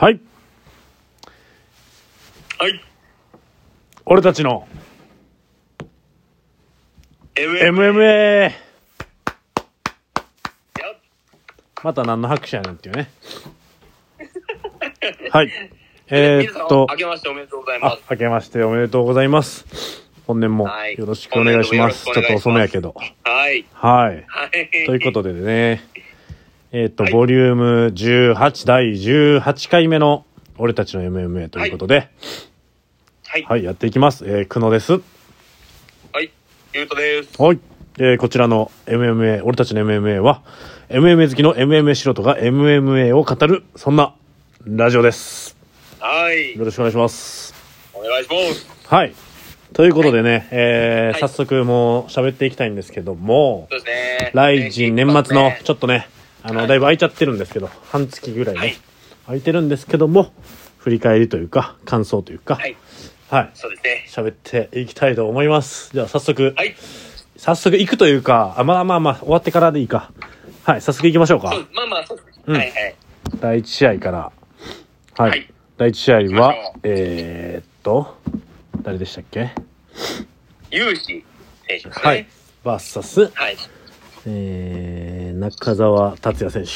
はい。はい。俺たちの MM。MMA やまた何の拍手やねんっていうね。はい。えー、っと。皆さん明けましておめでとうございまあす。明けましておめでとうございます。本年もはい。よろしくお願いします、ます。ちょっと遅めやけど。はい。はい。はい。ということでねえーっと、はいボリューム18第18回目の俺たちの MMA ということではい。はい、やっていきますえー、久野ですはい。ゆうとです。はい。えーこちらの MMA、俺たちの MMA は、MMA 好きの MMA 素人が MMA を語る、そんなラジオです。はい。よろしくお願いします。お願いします。はい。ということでね、えーはい早速もう喋っていきたいんですけども、そうですね。ライジン年末のねちょっとね、あの、はいだいぶ空いちゃってるんですけど、半月ぐらいね、はい空いてるんですけども、振り返りというか、感想というか、はい。はい。そうですね。喋っていきたいと思います。じゃあ早速、はい。早速行くというか、あ、まあまあまあ、終わってからでいいか。はい、早速行きましょうかそ。うまあまあ、そうですね。うんはいはい。第1試合から。はい。はい第1試合行きまはしょう、えー、っと、誰でしたっけ？ユーシ選手ですね。はい。。バーサス、はい。えー、中澤達也選手。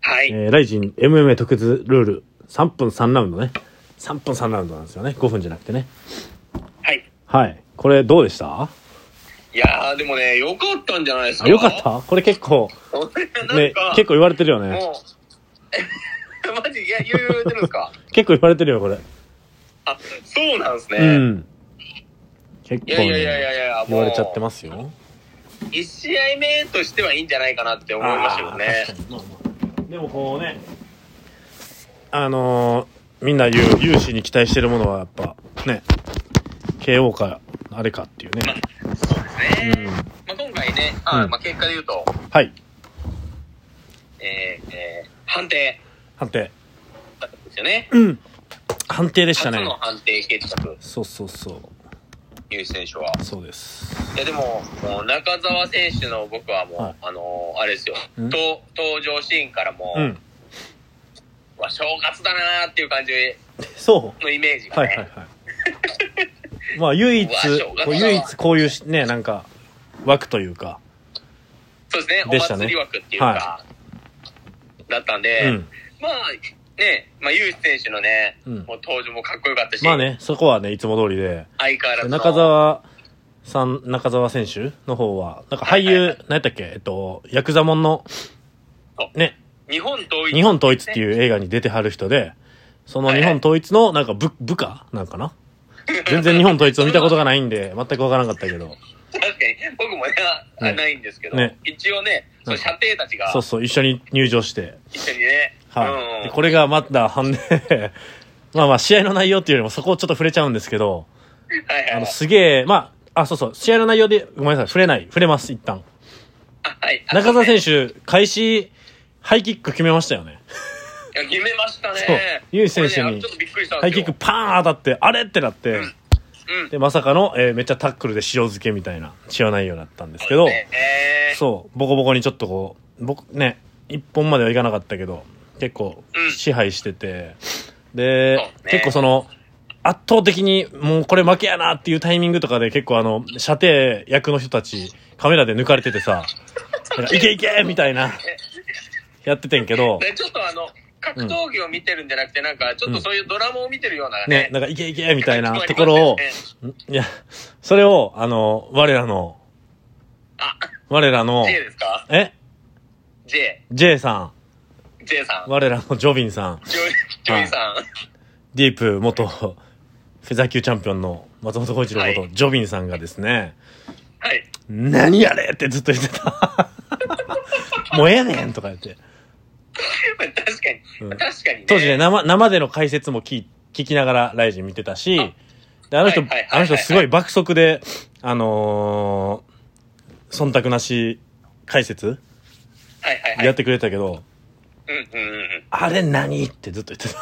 はい。えー、ライジン MMA 特別ルール、3分3ラウンドね。3分3ラウンドなんですよね。5分じゃなくてね。はい。はい。これどうでした？いやー、でもね、よかったんじゃないですか？あ、よかった？これ結構、たね、結構言われてるよね。マジ、いや、言うてるんですか？結構言われてるよ、これ。あ、そうなんですね。うん。結構いやいやいやいね、やいや、言われちゃってす。ますよ。一試合目としてはいいんじゃないかなって思いましたよね。でもこうね。あのーみんな言う有志に期待してるものはやっぱね。KO かあれかっていうね、そうですね。うん、まあ、今回ね、あうん。まあ、結果で言うと、はい。えーえー判定。判定。だったんですよね。うん。判定でしたね。初の判定決着、そうそうそユース選手は。うそうです。いや、でも、もう中澤選手の僕はもう、はい。あのーあれですよ、ん？と登場シーンからもう、うん。わ正月だなーっていう感じそのイメージうがね、はいはいはい まあ唯一唯一こういうしねなんか枠というか。そうですね、でしたね。お祭り枠っていうか、はだったんうで、ん。まあ、ね、まあ、ユース選手のね、うん。もう登場もかっこよかったし、まあねそこはねいつも通りで。相変わらずの。中澤さん、中澤選手の方は、なんか俳優、はいはい。はい何やったっけ？えっと、ヤクザモンのね、日本統一、日本統一っていう映画に出てはる人で、その日本統一の、なんか部、部下なんかな？全然日本統一を見たことがないんで、全くわからなかったけど、確かに、僕もね、ないんですけど、ね。一応ね、その射程たちが。そうそう、一緒に入場して、一緒にね、はい。でうんこれがまた判で、まあまあ、試合の内容っていうよりもそこをちょっと触れちゃうんですけど、はいはいあの、すげえ、まあ、あ、そうそう、試合の内容で、ごめんなさい、触れない、触れます、一旦。あはい中澤選手。手、開始、ハイキック決めましたよね。いや決めましたね。そうユース選手にハイ。キックパーン当たって、あれってなって、うん。で、まさかの、えーめっちゃタックルで塩漬けみたいな、試合内容だったんですけど、そう、ボコボコにちょっとこう、僕ね、一本まではいかなかったけど、結構うん。支配してて、で、そうね。結構その、圧倒的にもうこれ負けやなっていうタイミングとかで結構あの、射程役の人たち、カメラで抜かれててさ、いけいけみたいな、やっててんけど、ねちょっとあの、格闘技を見てるんじゃなくて、なんか、ちょっとそういうドラマを見てるようなねね、。なんかいけいけみたいなところをねいや、それを、あの、我らの、あ、我らの、J ですか？え ?J、?J さ J さん、ん。我らのジョビンさん、ジョイ、ジョイさん。ディープ元フェザー級チャンピオンの松本浩一郎こと、はジョビンさんがですね、はい。何やれってずっと言ってた。もうええねんとか言って。確かに、うん確かにね。当時ね、生、生での解説も聞聞きながらライジン見てたし、で、あの人はいはいはいはい、あの人すごい爆速で、あのー、忖度なし解説はいはいはい。やってくれたけど、うんうんうんうん。あれ何？ってずっと言ってた。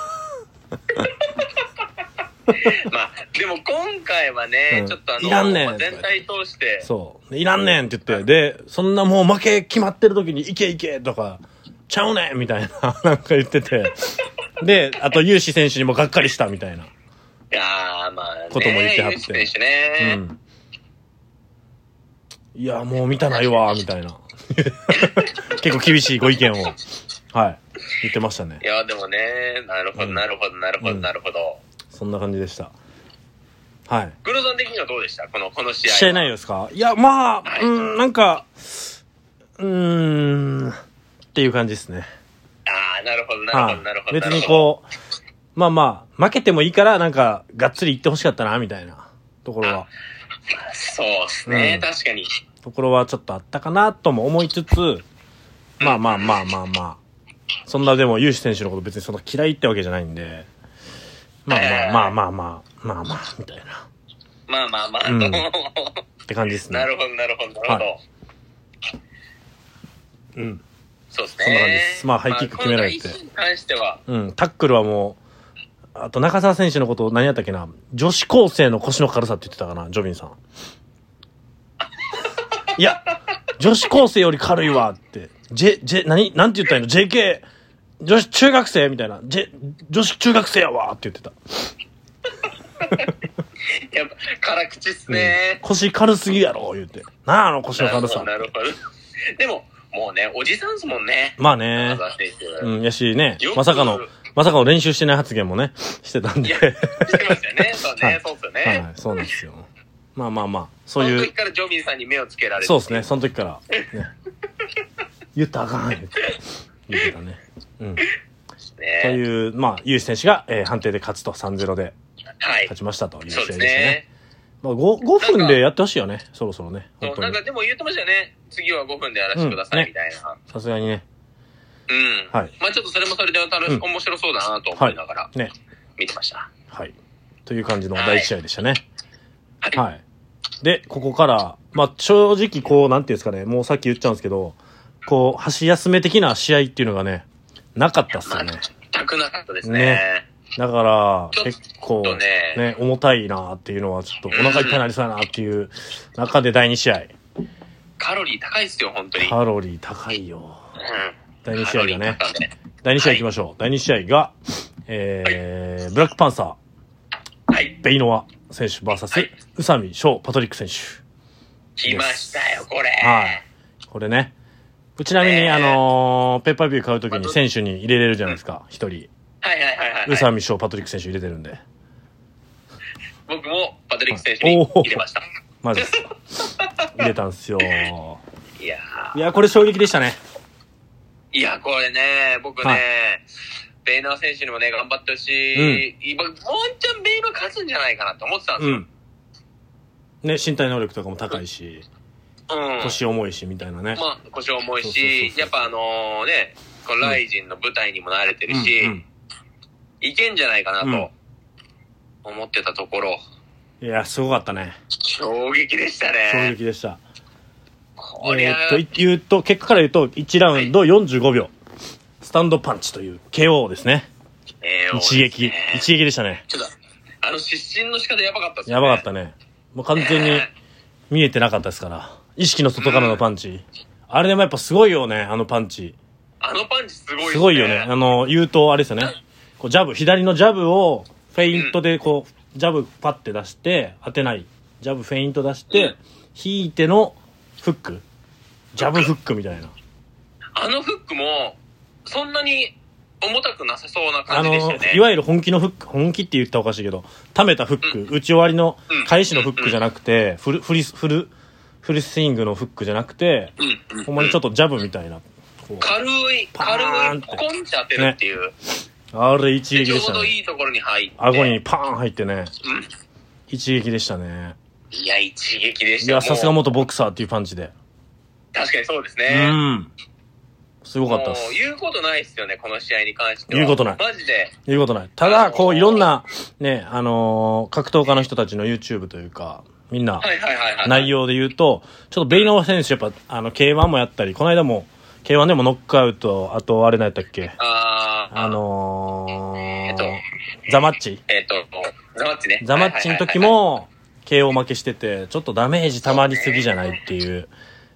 まあ、でも今回はね、うんちょっとあの、いらんねんまあ全体通して、そう。でいらんねんって言って、で、そんなもう負け決まってる時に、いけいけとか、ちゃうねんみたいな、なんか言ってて、で、あと、ユーシ選手にもがっかりしたみたいな。いやー、まあ、ね、ことも言ってはってユース選手うね。ん。いや、もう見たないわ、みたいな。結構厳しいご意見を、はい、言ってましたねい。や、でもね、なるほど、うんなるほど、なるほど、うんなるほど。そんな感じでした。はい。黒さん的にはどうでした？この、この試合は。試合内容ですか？いや、まあ、はいうん、なんか、うーん、っていう感じですね。ああ、なるほど、なるほど、はいなるほど。別にこう、まあまあ、負けてもいいから、なんか、がっつり行ってほしかったな、みたいなところは、ど。そうですね、うん確かに。ところはちょっとあったかな、とも思いつつ、まあまあまあまあまあ、そんなでも、ユーシ選手のこと別にそんな嫌いってわけじゃないんで、まあまあまあまあまあ、まあまあ、みたいな、まあまあまあ、うんなって感じですね。るほど、なるほど、なるほど。はうん。そうですね。そんな感じですまあハイキック決められてまあ関しては、うん、タックルはもう、あと中澤選手のこと何やったっけな、女子高生の腰の軽さって言ってたかな、ジョビンさん。いや、女子高生より軽いわって。J、J、何なんて言ったらいいの ?JK、女子中学生みたいな。J、女子中学生やわって言ってた。やっぱ、辛口っすうんね。腰軽すぎやろ、言って。なあ、あの腰の軽さ。なるほど。でも、もうね、おじさんっすもんね。まあね。うん、やしねまさかの、まさかの練習してない発言もね、してたんで。してましたよね。そうはいね、そうっすよはね。い、そうなんですよ。まあまあまあ、そいうそうの時。からジョビンさんに目をつけられて。そうですね、その時から。ね、言ったらあかん、言ってたね。うん。とね。いう、まあ、ユーシ選手が、えー判定で勝つと3-0ではい勝。ちましたという試合でしたね。ね。まあ、5, 5分でやってほしいよね、そろそろね。本当になんか。でも言ってましたよね。次は5分でやらせてください、みたいな。さすがにね。うん。はいまあちょっとそれもそれで楽し、うん面白そうだなと思いながらね。見てました。はい。という感じの第1試合でしたね。はい。はい。で、ここから、まあ、正直こう、なんていうんですかね、もうさっき言っちゃうんですけど、こう、箸休め的な試合っていうのがね、なかったっすよね。全くなかったですね。ねだから、結構、ねね、重たいなっていうのは、ちょっとお腹いっぱいになりそうやなっていう中で第2試合。カロリー高いっすよ、本当に。カロリー高いよ。うん。第2試合がね。第2試合行きましょう。第2試合が、えー、ブラックパンサはいー、。ベイノワ選手 VS、はい宇佐美翔パトリック選手。来ましたよ、これ。はい。これね。ちなみに、ねあのーペッパービュー買うときに選手に入れれるじゃないですか。一人。はいはいはいはい、宇佐美翔パトリック選手入れてるんで。僕もパトリック選手に入れました。マジです。入れたんすよ。いやいや、これ衝撃でしたね。ーいや、これね、僕ね、はいベイナー選手にもね、頑張ってほしい。今、ワンチャンベイナー勝つんじゃないかなって思ってたんですよ。うん。ね、身体能力とかも高いし、うん。腰重いし、みたいなね。まあ、腰重いし、やっぱあのね、このライジンの舞台にも慣れてるし、うんいけんじゃないかなうんと思ってたところ、うんいや、すごかったね。衝撃でした衝ね。撃でした。えーっと、い言うと、結果から言うと、1ラウンド45秒。スタンドパンチという KO ですね。えー一撃。一撃でしたね。ちょっと、あの失神の仕方やばかったっすよやね。ばかったね。もう完全に見えてなかったですから。意識の外からのパンチ。あれでもやっぱすごいよね、あのパンチ。あのパンチすごいね。すごいよね。あの、言うと、あれですよね。こう、ジャブ、左のジャブを、フェイントでこう、ジャブパッて出して、当てない。ジャブフェイント出して、うん引いてのフック。ジャブフックみたいな。あのフックも、そんなに重たくなさそうなあ感じでしたよね。の、いわゆる本気のフック、本気って言ったらおかしいけど、溜めたフック、打ち終わりのうん返しのフックじゃなくて、フル、フリス、フル、フルスイングのフックじゃなくて、うんうんほんまにちょっとジャブみたいな。軽い、軽い、ポコンって当てるっていう。あれ一でちょう撃でしたね。どいいところに入って。顎にパーン入ってね、うん。一撃でしたね。いや、一撃でしたいや、さすが元ボクサーっていうパンチで。確かにそうですうね。ん。すごかったっすもう。言うことないっすよね、この試合に関しては。言うことないマジで。言うことない。ただ、こう、いろんな、ね、あのー格闘家の人たちの YouTube というか、みんな。内容で言うと、ちょっとベイノワ選手やっぱ、あの、K1 もやったり、この間も、K1 でもノックアウト、あと、あれ何やったっけ？あーあのー、えっとザマッチ？えっ、と、ザマッチね。ザマッチの時も、KO 負けしてて、ちょっとダメージ溜まりすぎじゃないっていう。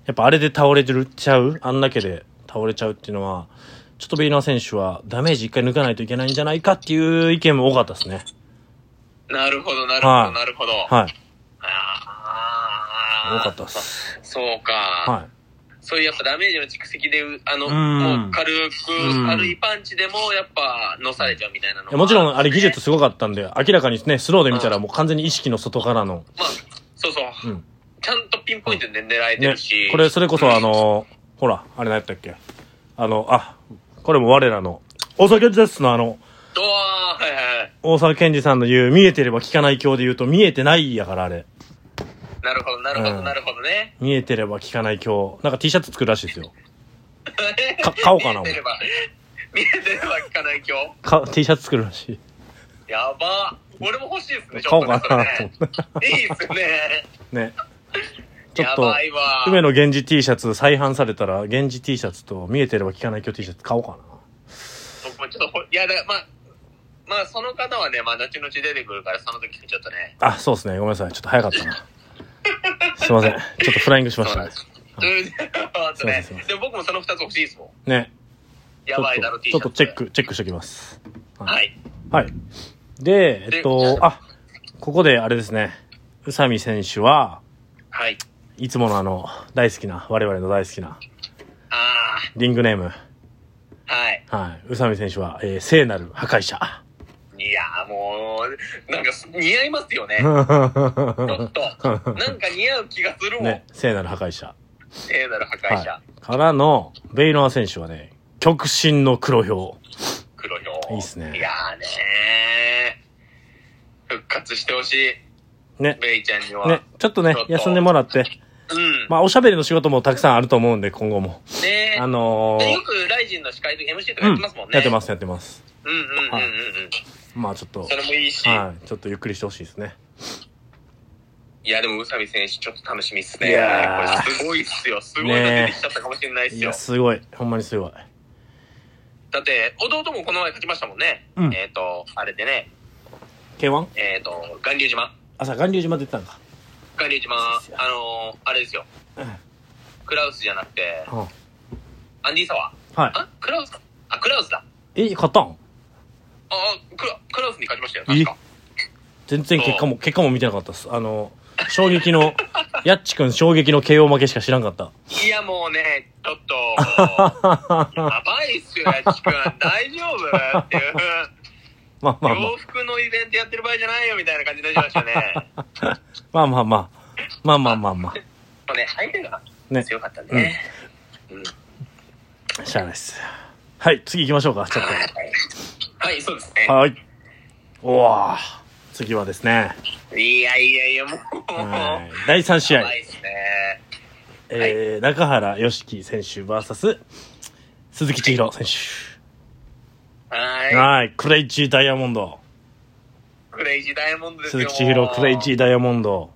やっぱあれで倒れてるちゃう？あんだけで倒れちゃうっていうのは、ちょっとベイナー選手はダメージ一回抜かないといけないんじゃないかっていう意見も多かったですね。なるほど、なるほど、はいなるほど。はい。かったっす。そうか。はそういうやっぱダメージの蓄積で、あの、うんもう軽く、うん軽いパンチでもやっぱ乗されちゃうみたいなのい。いやもちろんあれ技術すすごかったんで、明らかにね、スローで見たらもう完全に意識の外からの。まあ、そうそう。うん。ちゃんとピンポイントで狙えてねるし。。これ、それこそあの、ほら、あれ何やったっけ？あの、あ、これも我らの、大阪ジェスのあの、はいはい。大沢健二さんの言う、見えてれば聞かない教で言うと、見えてないやから、あれ。なるほど、なるほど、うんなるほどね。見えてれば聞かない教。なんか T シャツ作るらしいですよ。か買おうかな見えてれば、見えてれば聞かない今日。か、T シャツ作るらしい。やば。俺も欲しいですね、ち買おうょっとね、かなと。思って。いいっすね。ね。ちょっやと、ばいわ。梅野源氏 T シャツ再販されたら、源氏 T シャツと見えてれば聞かない教 T シャツ買おうか僕もちょっとほ、いや、だまあ、まあ、その方はね、まあ、後々出てくるから、その時にちょっとね。な。あ、そうですね。ごめんなさい。ちょっと早かったな。すいません。ちょっとフライングしましたねそうで。す。ねでも僕もその二つ欲しいですもん。ね。やばいだろ、ち T ょっとちょっとチェッシャツ。ク、チェックしておきます。はい。はい。で、えっと、あ、ここであれですね。宇佐美選手は、はい。いつものあの、大好きな、我々の大好きな、あリングネーム。あ、はい。はい。宇佐美選手は、えー聖なる破壊者。いやーもう、なんか似合いますよね。ちょっと。なんか似合う気がするもん。ね、聖なる破壊者。聖なる破壊者。はい。からの、ベイノア選手はね、極真の黒豹。黒ひょういいっすねいやーねー復活してほしい。ね。ベイちゃんには。ね、ちょっとね休んでもらって。うん。まあ、おしゃべりの仕事もたくさんあると思うんで、今後も。ねあのーでよくライジンの司会とか MC とかうんやってますもんね。やってます、やってます。うんうんうんうんうん。はいまあ、ちょっとそ、れもいいし。はい。ちょっとゆっくりしてほしいですね。いや、でも宇佐美選手ちょっと楽しみっすね。いやーこれすごいっすよ。すごいの出てきちゃったかもしれないっすよ。いや、すごい。ほんまにすごい。だって、弟もこの前勝ちましたもんね。うんえっ、と、あれでね、K1? えっ、と、巌流島。朝、巌流島出てたんか。巌流島、あのー、あれですよ。うんクラウスじゃなくて、はアンディサワはい。ー。あクラウスかあ、クラウスだ。え、勝ったん？あ、あクラクラウスに勝ちましたよ、確か。全然結果も、結果も見てなかったです。あの、衝撃の、やっちくん衝撃の KO 負けしか知らんかった。いや、もうね、ちょっと、やばいっすよ、やっちくん。大丈夫？っていう。まあまあま洋服のイベントやってる場合じゃないよ、みたいな感じになりましたね。あ。まあまあまあ。まあまあまあままあね、相手があ。ね。強かったんでね。うん。しゃあないっす。はい、次行きましょうか、ちょっはい、はい、そうですねと。。はい。おー。次はですね、いやいやいや、もう。はい第3試合いっすね。えー、中原良樹選手 VS 鈴木千尋選手。はい。はい、クレイジーダイヤモンド。クレイジーダイヤモンドですよ。鈴木千尋、クレイジーー。ダイヤモンド。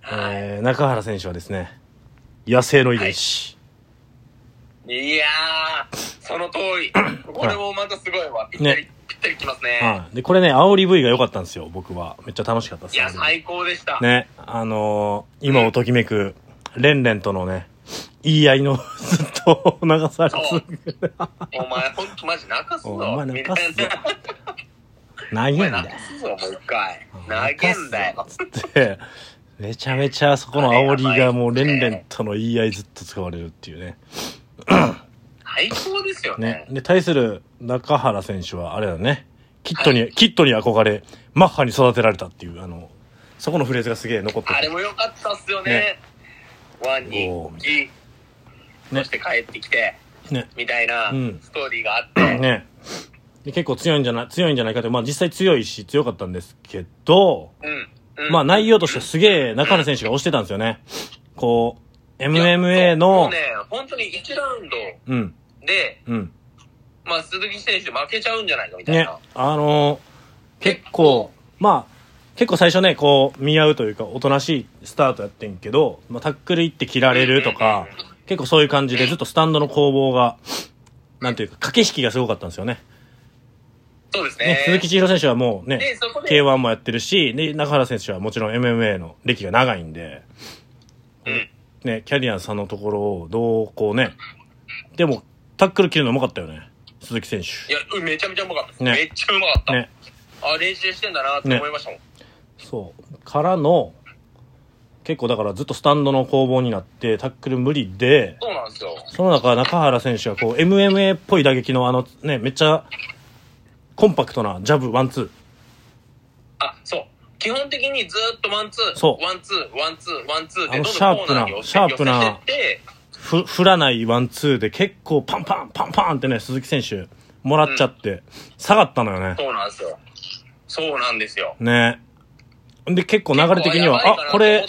はいえー、中原選手はですね、野生の遺伝子。いやー、その通り。これもまたすごいわ。ぴったり、ねぴったりきますね。はい。で、これね、煽り V が良かったんですよ、僕は。めっちゃ楽しかったです。いや、最高でした。ね、あのー、今をときめく、レンレンとのね、言い合いの ずっと流されて、お前ほんとマジ泣かすぞ。お前泣かすぞみたいな何お前やんだよ。もう一回。投げんだよ。つって、めちゃめちゃそこの煽りがもうレンレンとの言い合いずっと使われるっていうね。最高ですよねね。。で、対する中原選手は、あれだね、キットに、キットに憧れ、マッハに育てられたっていう、あの、そこのフレーズがすげえ残ってて。あれも良かったっすよねね。ワンにおー、ギそして帰ってきて、ね。みたいなうんストーリーがあって。ね。で結構強いんじゃない、強いんじゃないかって、まあ実際強いし強かったんですけど、うん。うんまあ内容としてすげえ中原選手が押してたんですよね。こう、MMA ものう、ね、本当に1ラウンドうん、で、うん。まあ、鈴木選手負けちゃうんじゃないかみたいねな。、あのー結構、まあ、結構最初ね、こう、見合うというか、おとなしいスタートやってんけど、まあ、タックル行って切られるとか、結構そういう感じで、ずっとスタンドの攻防が、なんていうか、駆け引きがすごかったんですよね。そうですね。ね、鈴木千尋選手はもうね、で、そこで、K1 もやってるし、で、中原選手はもちろん MMA の歴が長いんで、うん。ね、キャリアンさんのところをどうこうね、でもタックル切るのうまかったよね。鈴木選い手。や、うんめちゃめちゃうまかった。ねめっちゃうまかった。ね。あ、練習してんだなって思いましたもん。そう。からの、結構だからずっとスタンドの攻防になって、タックル無理で、そうなんですよ。その中、中原選手がこう、MMA っぽい打撃のあの、ね、めっちゃ、コンパクトなジャブ、ワンツー。あ、そう。基本的にずっとワンツー、そうワンツー、ワンツー、ワンツーであのどんどんコーナーに寄せシャープな振らないワンツーで結構パンパン、パンパンってね、鈴木選手、もらっちゃって、下がったのよね。そうなんですよ。そうなんですよ。ね。で、結構流れ的には、あ、これ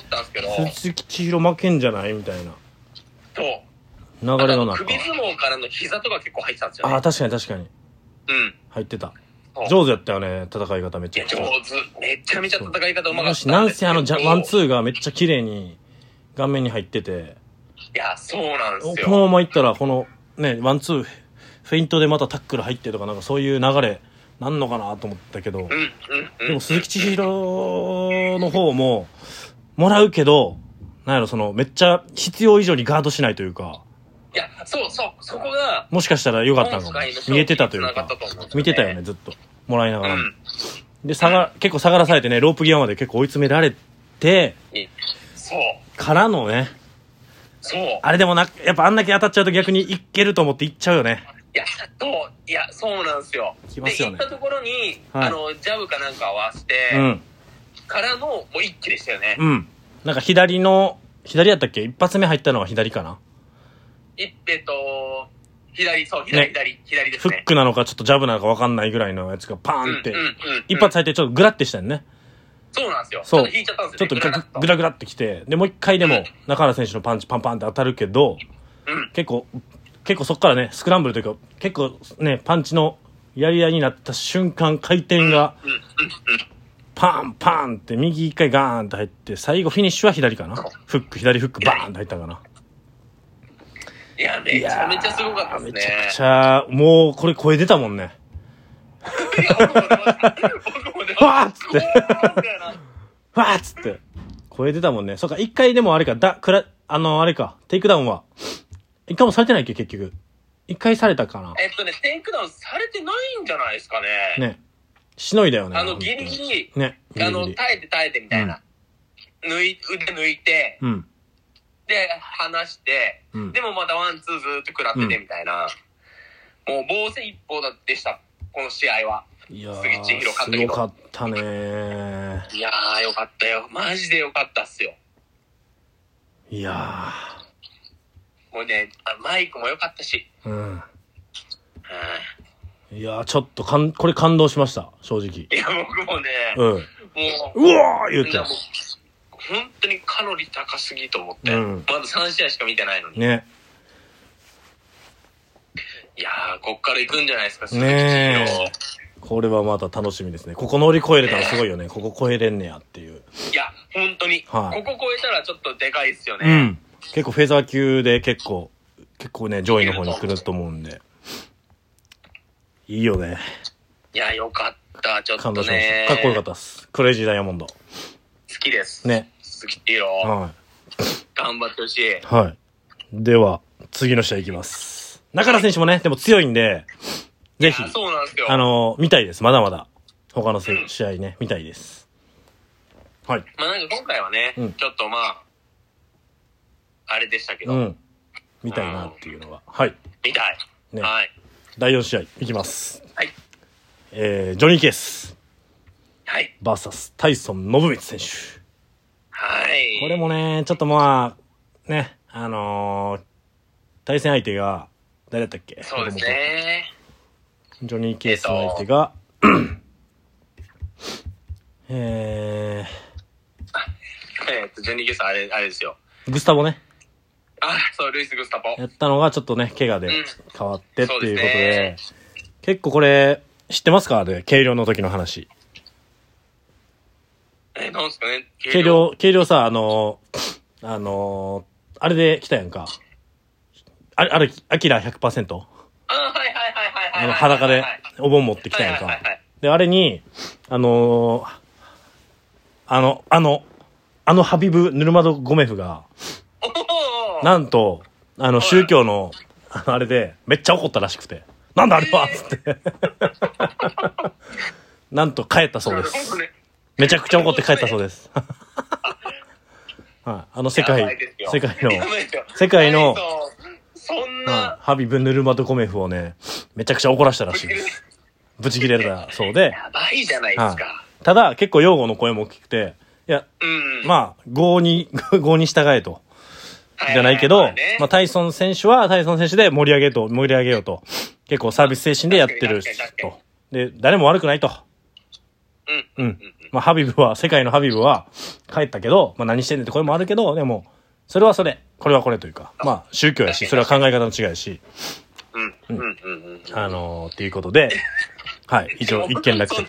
鈴木千尋負けんじゃないみたいなそう。流れの中。首相撲からの膝とか結構入ってたんですよね。あ、確かに確かに。うん。入ってた。上手やったよね、戦い方めっちゃ。上手。めちゃめちゃ戦い方うまかったなんせあの、ワンツーがめっちゃ綺麗に顔面に入ってて、いや、そうなんですこのよ。ままいったら、この、ね、ワンツー、フェイントでまたタックル入ってとか、なんかそういう流れ、なんのかなと思ったけど。でも鈴木千尋の方も、もらうけど、なんやろ、その、めっちゃ必要以上にガードしないというか、いや、そうそう、そこが、もしかしたら良かったのか見えてたというか見てたよね、ずっと。もらいながらも。うん。で、下が、結構下がらされてね、ロープ際まで結構追い詰められて、そう、からのね、そう。あれでもな、やっぱあんだけ当たっちゃうと逆にいけると思っていっちゃうよね。いや、そう、いや、そうなんですよ。すよねで、行ったところに、はいあの、ジャブかなんか合わせて、うん。からの、もう一気でしたよね。うん。なんか左の、左やったっけ？一発目入ったのは左かな？いえっと、左、そう、左、ね左、左ですね。フックなのかちょっとジャブなのか分かんないぐらいのやつがパーンってうんうんうんうん、一発入ってちょっとグラってしたよね。そうなんですよ。そうちょっと引いちゃったんですちょっと。グラグラグラってきて、で、もう一回でもうん中原選手のパンチパンパンって当たるけど、うん。結構、結構そっからね、スクランブルというか、結構ね、パンチのやり合いになった瞬間、回転がうん、うん、うん。パンパンって右一回ガーンって入って、最後フィニッシュは左かな？フック、左フックバーンって入ったかな？いや、めちゃめちゃすごかったですね。めちゃくちゃ、もうこれ声出たもんね。いや僕も出ました僕も出ました。わーっつってうわーっつって。声出たもんね。そっか、一回でもあれか、だ、くら、あの、あれか、テイクダウンは。一回もされてないっけ、結局。一回されたかな。えっとね、テイクダウンされてないんじゃないですかね。ね。しのいだよね。あの、ギリギリ、ね。ギあの。耐えて耐えてみたいな。抜い、腕抜いて、うん。で、離して、うんでもまたワン、ツーずーっと食らっててみたいな。もう、防戦一方でした。この試合は。いや杉千尋ー、す勝ったけどごかったねー。いやー、よかったよ。マジでよかったっすよ。いやもうね、あマイクもよかったし。ー。うん。うんいやー、ちょっとかん、これ感動しました、正直。いや、僕もね、うん。もう、うわー言って本当にカロリー高すぎと思って、うんまだ3試合しか見てないのに。ね。いやー、こっから行くんじゃないですか、ね。これはまた楽しみですね。ここ乗り越えれたらすごいよね。ここ超えれんねやっていう。いや、本当に、はいここ超えたらちょっとでかいっすようね。ん。結構フェザー級で結構、結構ね、上位の方に来ると思うんで。いいよね。いや、よかった。ちょっと感動しましね。た。かっこよかったっす。クレイジーダイヤモンド。好きです。ね。鈴木千尋、は頑張ってほしい。い。はい。では、次の試合いきます。中原選手もね、でも強いんで、ぜひそうなんですよ。あの、見たいです。まだまだ。他のせうん試合ね、見たいです。はい。まあなんか今回はね、うんちょっとまあ、あれでしたけど、うん。見たいなっていうのは。はい。見たい。ねはい。第4試合いきます。はい。えー、ジョニー・ケース、はい。バーサス、タイソン・ノブミツ選手。はい。これもね、ちょっとまあ、ね、あのー対戦相手が、誰だったっけ？そうですね。ジョニー・ケースの相手が、ええっと、ジョニー・ゲスあれ、あれですよ。ー、グスタボね、あ、そう、ルイス・グスタポ。やったのがちょっとね、怪我でうん変わってっていうことで、です結構これ、知ってますか？で、軽量の時の話。え、なんすかね？軽量、軽量さ、あのーあのーあれで来たやんか。あれ、あれ、アキラ 100%? あ、はいはいはいはいはい。あの、裸ではいお盆持ってきたやんか。で、あれに、あのーあの、あの、あのハビブ・ヌルマド・ゴメフが、なんと、あの、宗教の、あのあれで、めっちゃ怒ったらしくて。なんだあれはつって。なんと帰ったそうです。めちゃくちゃ怒って帰ったそうです。はい。あの世界世界の、世界のはいそんはいな、ハビブ・ヌルマドコメフをね、めちゃくちゃ怒らしたらしいです。ブチ切れたそうで。やばいじゃないですか。ただ、結構擁護の声も大きくて、いや、うん。まあ、合に、合に従えと。あじゃないけど、ねまあ、タイソン選手はタイソン選手で盛り上げと、盛り上げようと。結構サービス精神でやってると。で、誰も悪くないと。うん。うんうん。まあ、ハビブは、世界のハビブは帰ったけど、まあ、何してんねんって声もあるけど、でも、それはそれ、これはこれというか、まあ、宗教やし、それは考え方の違いやし、うん。うん。うん。うん。あのーっていうことで、はい、一応、一件落着。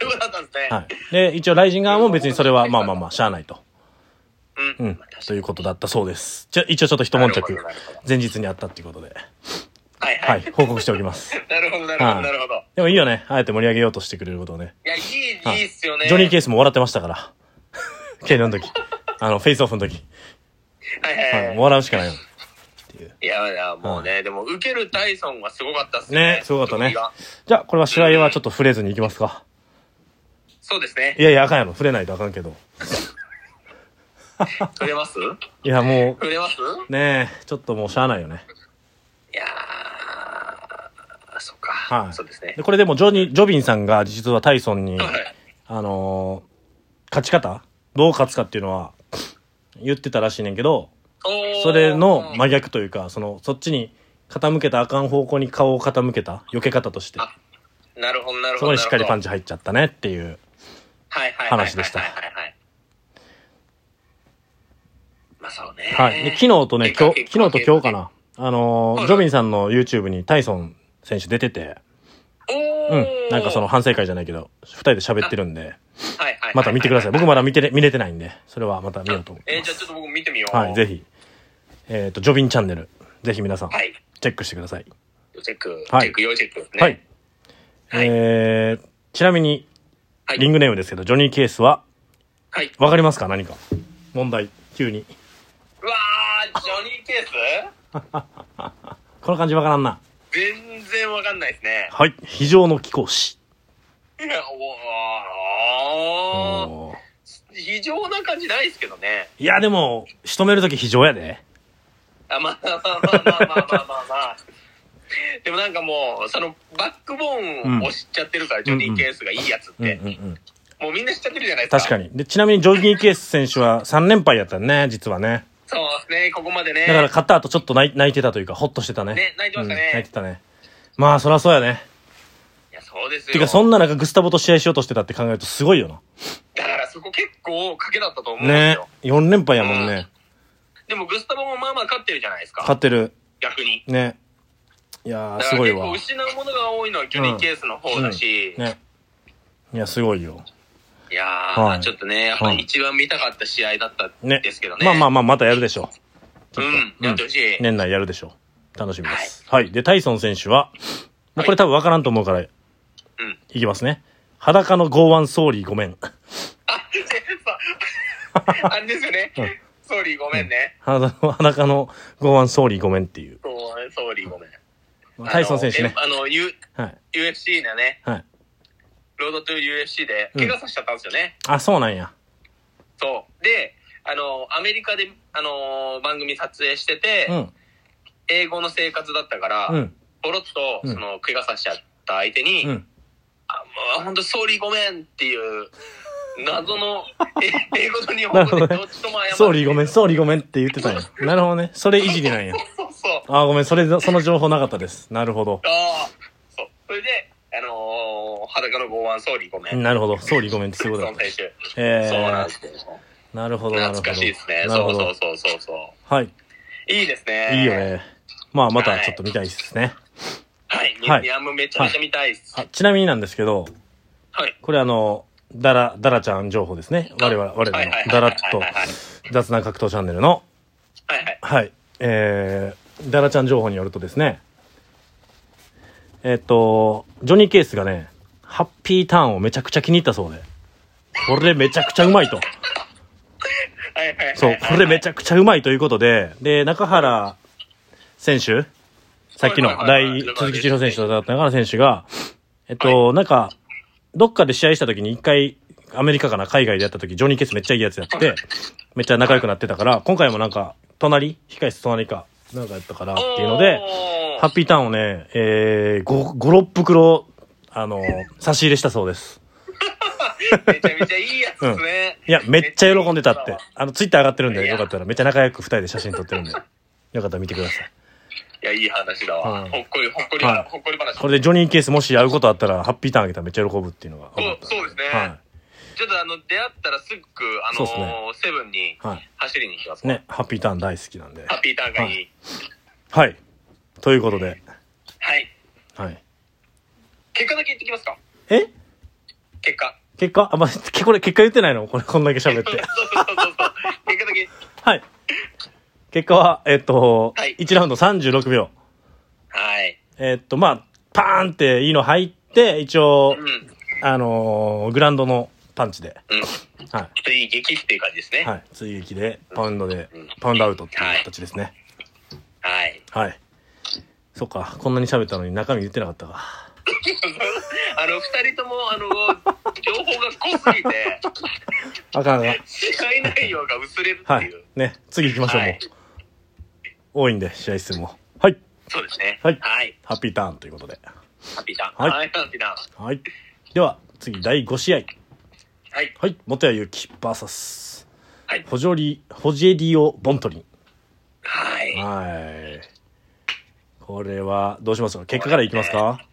はい。で、一応、ライジン側も別にそれは、まあまあまあ、しゃあないと。うん。うん。ということだったそうです。じゃ、一応ちょっと一悶着なるほどなるほど、前日にあったっていうことで、はいははいい、。報告しておきます。なるほど、なるほど、はいなるほど。でもいいよね。あえて盛り上げようとしてくれることをね。いや、いい、はいいいっすよね。ジョニー・ケースも笑ってましたから。ケイの時。あの、フェイスオフの時。はいはい。はい笑うしかないよ。っていや、いや、もうね、でも、受けるタイソンはすごかったっすよねすごかったねじゃあ、これは試合はちょっと触れずにいきますか。そうですねい。やいや、あかんやろ。触れないとあかんけど。触れます？いや、も触れます？う、ねえ、ちょっともうしゃあないよね。いやー。はいそうですねで。これでもジョニー、ジョビンさんが実はタイソンに、はい。あのー勝ち方？どう勝つかっていうのは言ってたらしいねんけど、それの真逆というか、その、そっちに傾けたらあかん方向に顔を傾けた、避け方として、あなるほど、なるほど。そこにしっかりパンチ。チ入っちゃったねっていう。はいはいはい。話でしたはいはいはい。まあそうね。はい。で昨日とね、今日、昨日と今日か。な。あのーはいジョビンさんの YouTube にタイソン選手出てて、うん。なんかその、反省会じゃないけど、二人で喋ってるんで、はいはいはい。また見てください。僕まだ見てれ、見れてないんで、それはまた見ようと思いえー、じゃあます。ちょっと僕見てみよう。はい、ぜひ。えっと、ジョビンチャンネル、ぜひ皆さん、はい。チェックしてください。チェック。はいチェック、要チェックですね。はい。。はいえー、ちなみに、はい。リングネームですけど、ジョニー・ケースは、はい。わかりますか？何か。問題、急に。うわー、ジョニーケース？この感じわからんな。全然わかんないですね。はい。非常の貴公子。いや、おおー非常な感じないですけどね。いや、でも、仕留めるとき非常やで。あ、まあまあまあまあまあまあまあ、でもなんかもう、その、バックボーンを知っちゃってるから、ジョニー・ケースがいいやつって。うん。もうみんな知っちゃってるじゃないですか。確かに。で、ちなみにジョギー・ケース選手は3連敗やったね、実はね。そうですね、ここまでね。だから勝った後ちょっと泣いてたというか、ほっとしてたね。ね泣いてましたねうん泣いてたね。まあ、そりゃそうやね。いや、そうですよ。てか、そんな中グスタボと試合しようとしてたって考えるとすごいよな。だからそこ結構賭けだったと思うねよ。4連敗やもんね。でもグスタボもまあまあ勝ってるじゃないですか。勝ってる。逆に。ね。いやすごいわ。失うものが多いのはジョニー・ケースの方だし、ね。いや、すごいよ。いやー、はいちょっとね、やっぱり一番見たかった試合だったんね。ですけどね。まあまあまあ、またやるでしょう。うん、やってほしい。年内やるでしょう。楽しみです。はい。で、タイソン選手は、もうこれ多分わからんと思うから、うん。いきますね。裸の剛腕総理ごめん。あ、そう。あれですよね。うん sorry ごめんね。裸の裸の剛腕 sorry ごめんっていう。そう sorry ごめん。タイソン選手ねあ。の、あの U、はい。UFC のね、はい。 Road to UFC で怪我させちゃったんですよね。あ、そうなんや。そう。で、あの、アメリカで、あの、番組撮影してて、うん。英語の生活だったから、うん。ポロッと、うんその、怪我させちゃった相手に、うん。あ、もう、ほんと、ソーリーごめんっていう、謎の、え英語と日本語でどっちとも謝る。総理ごめん、総理ごめんって言ってたんや。なるほどね。それいじりなんや。そうそうそう。あ、ごめん、それ、その情報なかったです。なるほど。ああ、そう。それで、あのー、裸の剛腕総理ごめん。なるほど。総理ごめんってそういうこと だ選手。えそうなんーで、すよ。なるほど、なるほど。懐かしいですね。そうそうそうそうそう。はい。いいですね。いいよ。ね。まあ、またちょっと見たいですね。はい。はいいや、もうめちゃめちゃ見たいっす。あ、ちなみになんですけど、はい。これあの、ダラ、ダラちゃん情報ですね。我々、我々のはいはいはいダラッとはいはい雑な格闘チャンネルの、はいはい。はい。えー、ダラちゃん情報によるとですね、えっ、と、ジョニー・ケースがね、ハッピーターンをめちゃくちゃ気に入ったそうで、これめちゃくちゃうまいと。そう、これめちゃ。ゃくちゃうまいということで、で、中原選手さっきの大、鈴木千尋選手と戦った中野選手が、えっと、なんか、どっかで試合した時に一回、アメリカかな、海外でやった時、ジョニー・ケースめっちゃいいやつやって、めっちゃ仲良くなってたから、今回もなんか、隣控室隣か、なんかやったからっていうので、ハッピーターンをね、えー、5、5、6袋、あの、差し入れしたそうです。めちゃめちゃいいやつですね。いや、めっちゃ喜んでたって。あの、ツイッター上がってるんで、よかったら、めっちゃ仲良く二人で写真撮ってるんで、よかったら見てください。いや、いい話だわ。うんほっこり、ほっこり、はいほっこり話。これでジョニー・ケースもし会うことあったら、ハッピーターンあげたらめっちゃ喜ぶっていうのが。そうそうですねはちょっとあの、出会ったらすぐ、あのー、セブンにい。はい。走りに行きます。ね、ハッピーターン大好きなんで。ハッピーターンがいい。はい。ということで、はい。はい。結果だけ言ってきますか？え？結果。結果？あ、まあ、これ結果言ってないの？これ、こんだけ喋って。そうそうそうそう。結果だけ。はい。結果は、えっと、はい1ラウンド36秒。はい。えっと、まあ、パーンっていいの入って、一応う、ん。あのーグラウンドのパンチで、うん。は追撃っていう感じですね。い。はい。追撃で、パウンドでうん、パウンドアウトっていう形ですね。はい。はい。そっか、こんなに喋ったのに中身言ってなかったか。あの、二人とも、あの、情報が濃すぎて、あかんあかん。試合内容が薄れるってはいいう。。ね、次行きましょう、はいもう。多いんで、試合数も。はい。そうですね。はいはい。ハッピーターンということで。ハッピーターン。はいはい。ハッピーターン。はい。では、次、第5試合。はい。はい。元谷祐希 VS、はい。ホジョリ、ホジェリオ・ボントリン。はい。はい。これは、どうしますか？結果からいきますか？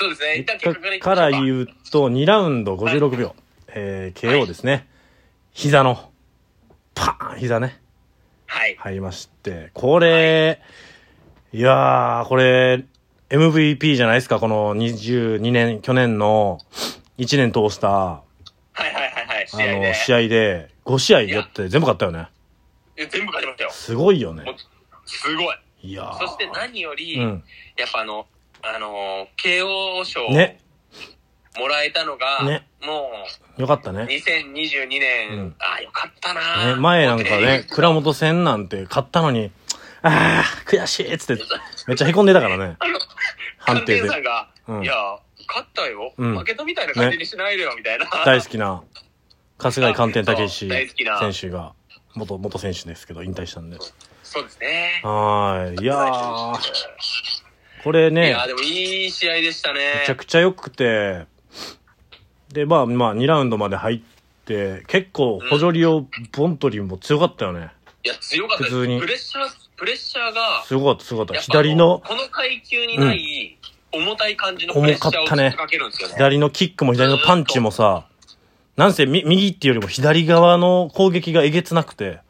そうですね。一旦結結果から。言うと、2ラウンド56秒。えー、KO ですね。膝の、パーン膝ね。はい。入りまして。これ、いやー、これ、MVP じゃないですか、この22年、去年の1年通した、はいはいはいはい。試合あで。の、試合で、5試合やって全部勝ったよね。いや全部勝ちましたよ。すごいよね。すごい。いやーそして何より、うん。やっぱあの、あのー、KO 賞をね。もらえたのが、ねもよかったう、ね。2022年、うんああ、よかったなね前なんかね、倉本戦なんて勝ったのに、あー、悔しいっつって、めっちゃ凹んでたからね。判定でさんが、うんいや、勝ったよ、うん負けたみたいな感じにしないでよ、みたいな。大好きな、春日井寒天武史そう大好きな選手が、元、元選手ですけど、引退したんで。そうですね。はーい。いやー、これいね、や、でもいい試合でしたね。めちゃくちゃ良くて、で、まあまあ、2ラウンドまで入って、結構、補助リオ、ボントリーも強かったよね。いや、強かった。普通にプレッシャー、プレッシャーが、すごかった、すごかった。左の、この階級にない、重たい感じのプレッシャーを重かったねかけるんですよね。左のキックも左のパンチもさ、なんせみ右っていうよりも左側の攻撃がえげつなくて、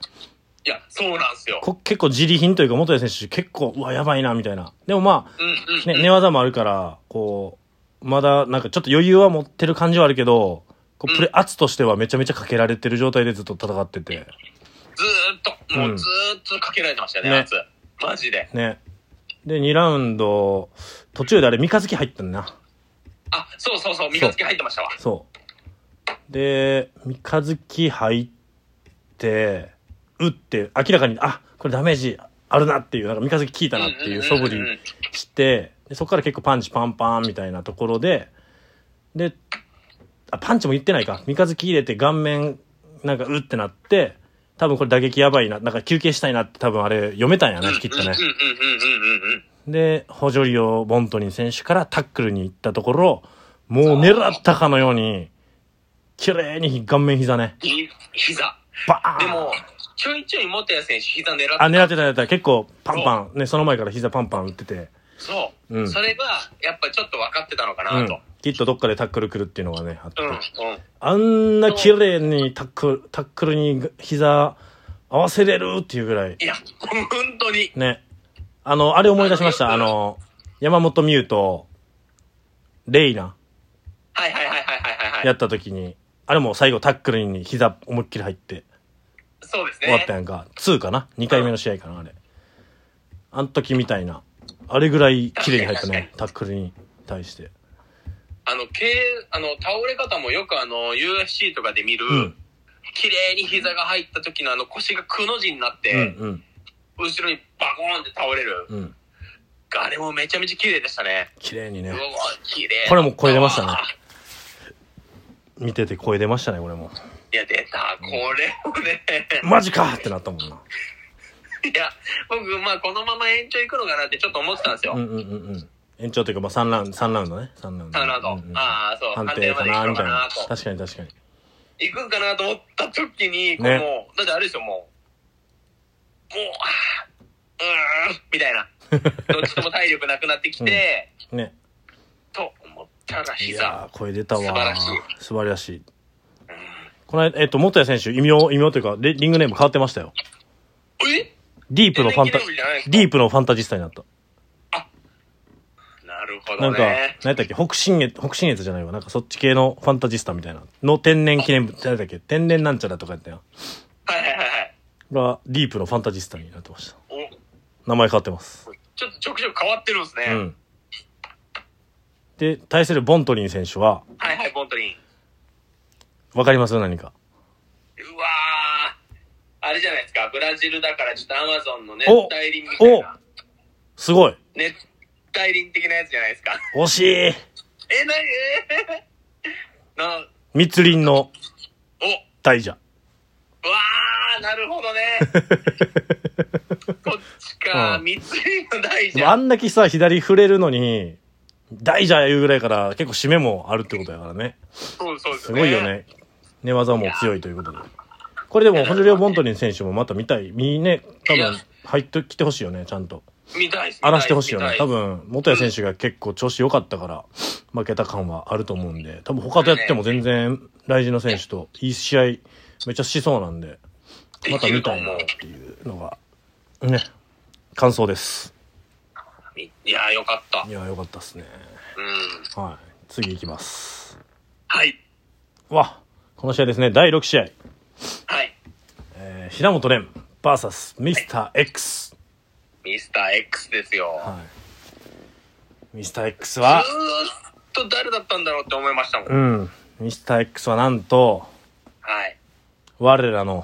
いや、そうなんですよ。こ結構自利品というか元谷選手結構、うわ、やばいな、みたいな。でもまうんうん、うあ、ん。ね、寝技もあるから、こう、まだなんかちょっと余裕は持ってる感じはあるけど、こうプレ、圧としてはめちゃめちゃかけられてる状態でずっと戦ってて、ずーっと、もうずーっとかけられてましたよね、ね圧。マジで。ね。で、2ラウンド、途中であれ、三日月入ったんだな。あ、そうそうそう、三日月入ってましたわ。そう。で、三日月入って、打って、明らかに、あ、これダメージあるなっていう、なんか三日月効いたなっていう素振りして、でそこから結構パンチパンパンみたいなところで、で、あ、パンチも言ってないか。三日月入れて顔面、なんかうってなって、多分これ打撃やばいな、なんか休憩したいなって多分あれ読めたんやね、きっとね。で、ホジョリオ・ボントニン選手からタックルに行ったところ、もう狙ったかのように、綺麗に顔面膝ね。い膝。バーンでも、ちょいちょい元谷選手膝狙ってあ、狙ってた狙ってた。結構パンパン。ね、その前から膝パンパン打ってて。そう、うんそれが、やっぱちょっと分かってたのかうなと。ん。きっとどっかでタックル来るっていうのがね、あって。うん、うん。あんな綺麗にタックル、タックルに膝合わせれるっていうぐらい。いや、本当に。ね。あの、あれ思い出しました。あの、山本美優と、レイナはいはいはいはいはいはい。やった時に、あれも最後タックルに膝思いっきり入ってそうですね。終わったやんか。2かな ?2 回目の試合かなあれ。あん時みたいな。あれぐらい綺麗に入ったね。タックルに対して。あの、けあの、倒れ方もよくあの、UFC とかで見る、うん。綺麗に膝が入った時のあの腰がくの字になっうんて、うん。後ろにバコーンって倒れる。うん。あれもめちゃめちゃ綺麗でしたね。綺麗にね綺麗。これも声出ましたね。見てて声出ましたねこれもいや、出た。これもね。マジかってなったもんないや、僕、まあ、このまま延長行くのかなってちょっと思ってたんですよ。うんうんうんうん延長というかまあ3ラウンド3ラウンドね3ラウンドサウナード。うんうんああ、そう。判定か判定まで行くのなみたいなかなと。確かに確かに行くんかなと思った時に、こうねもう、だってあれですよ、もう、もう、あーうーん、みたいな。どっちとも体力なくなってきて、ねと思ったらい膝。やー声出たわ素晴らしい素晴らしいこの間えっと元谷選手異名異名というかレリングネーム変わってましたよえ？ディープのファンタディープのファンタジスタになったなるほなんか。何やったっけ？北信越、北信越じゃないわ。なんかそっち系のファンタジスタみたいな。の天然記念日、何やったっけ？天然なんちゃらとかやったよ。はいはいはいはい。これはディープのファンタジスタになってました。お名前変わってます。ちょっとちょくちょく変わってるんですね。うん。で、対するボントリン選手は、はいはい、ボントリン。わかります？何か。うわー。あれじゃないですか。ブラジルだからちょっとアマゾンの熱お帯林みたいな。すごい熱帯林的なやつじゃないですか。惜しいえ、なにえ？ー、な、密林の大蛇。わー、なるほどね。こっちか、うん三つ林の大でもあ蛇。んだけさ、左触れるのに、大蛇言うぐらいから結構締めもあるってことやからね。そうそうですすね。ごいよね。寝技も強いということで。これでも、ホジョリオ・ボントリン選手もまた見たい。見ね、多分、入ってきてほしいよね、ちゃんと。見たいっす。荒らしてほしいよね。多分、元谷選手が結構調子良かったから、負けた感はあると思うんで、多分他とやっても全然、ライジンの選手といい試合、めっちゃしそうなんで、また見たいなっていうのが、ね、感想です。みいやー、よかった。いや、良かったっすね。うん。はい。次行きます。はい。わ、この試合ですね、第6試合。はい。えー、平本蓮 VS ミスター X。ミスター X ですよ。はい。ミスター X は、っと誰だったんだろうって思いましたもん。うん。ミスター X はなんと、はい。我らの、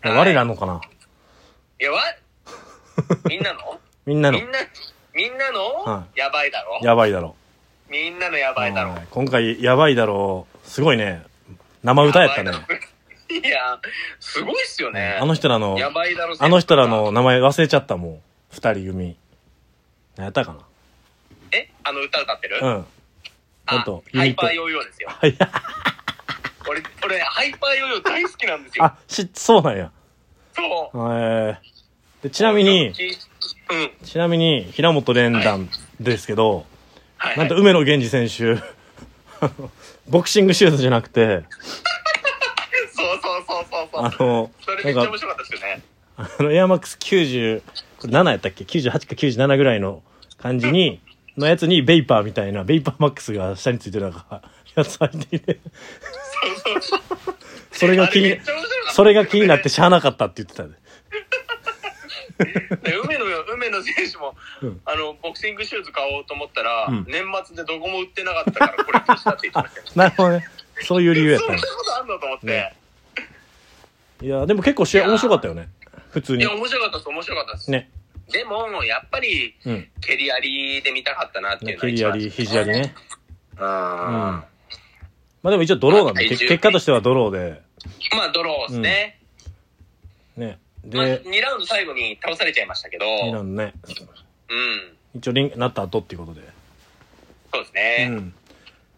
はい我らのかな？いや、わ、みんなの？みんなのみ、んな、みんなの、はやばいだろ？やばいだろ。みんなのやばいだろはい今回、やばいだろう。すごいね。生歌やったねば。いや、すごいっすよね。あの人らの、やばいだろあの人らの名前忘れちゃったもん。二人組。何やったかえ？あの歌歌ってる？な。うん。あほんとハイパーユヨーヨーですよ。はい。俺、俺、ハイパーヨーヨー大好きなんですよ。あ、し、そうなんや。そう。えー、でちなみに、うん。ちなみに、平本連弾ですけど、はい、はい。なんと梅野源氏選手、ボクシングシューズじゃなくて、そうそうそうそうそう。あの、それめっちゃ面白かったですよね。あの、エアマックス90、これ7やったっけ ?98 か97ぐらいの感じに、のやつにベイパーみたいな、ベイパーマックスが下についてるなんか、やつ入っていて、そうそうそう。それが気にあれめっちゃ面白かったそれが気になってしゃあなかったって言ってたで。で梅野梅野選手も、うんあのボクシングシューズ買おうと思ったら、うん年末でどこも売ってなかったからこれ消したって言ってましたよ なるほどね。そういう理由やっそんなたね。ことあんのと思って、ねいや、でも結構試合面白かったよね。普通にいや。面白かったです面白かったです、ね。でもやっぱりうん。蹴りありで見たかったなっていうのが蹴りあり、肘ありね。うん、うん。ままあでも一応ドローなんで、まあけ結果としてはドローで、あドローですね、ね。まあ、で、2ラウンド最後に倒されちゃいましたけど2ラウンドね。うん一応リンなった後っていうことで。そうですね、うん。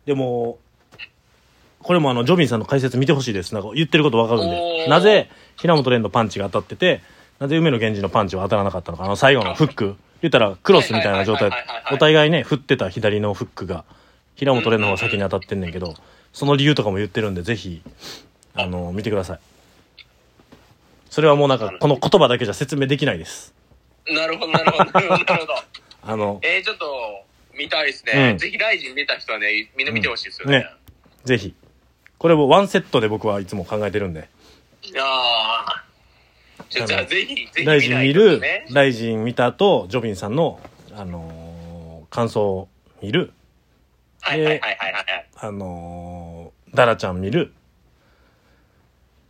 でも、これもあの、ジョビンさんの解説見てほしいです。なんか言ってることわかるんおで。ーなぜ、平本蓮のパンチが当たってて、なぜ梅野源氏のパンチは当たらなかったのか。あの、最後のフック。言ったら、クロスみたいな状態お互いね、振ってた左のフックが、平本蓮の方が先に当たってんねんけど、その理由とかも言ってるんで、ぜひ、あの、見てください。それはもうなんか、この言葉だけじゃ説明できないです。なるほどなるほどなるほど。なるほど あの、えー、ちょっと見たいですね、うん。ぜひライジン見た人はねみんな見てほしいですよね,、ね。ぜひ。これもワンセットで僕はいつも考えてるんで。いやー。じゃあじゃあぜひぜひライジン見とる、ねライジン見た後、ジョビンさんの、あのー感想を見る、はいはいはいはいはい。あのーダラちゃん見る。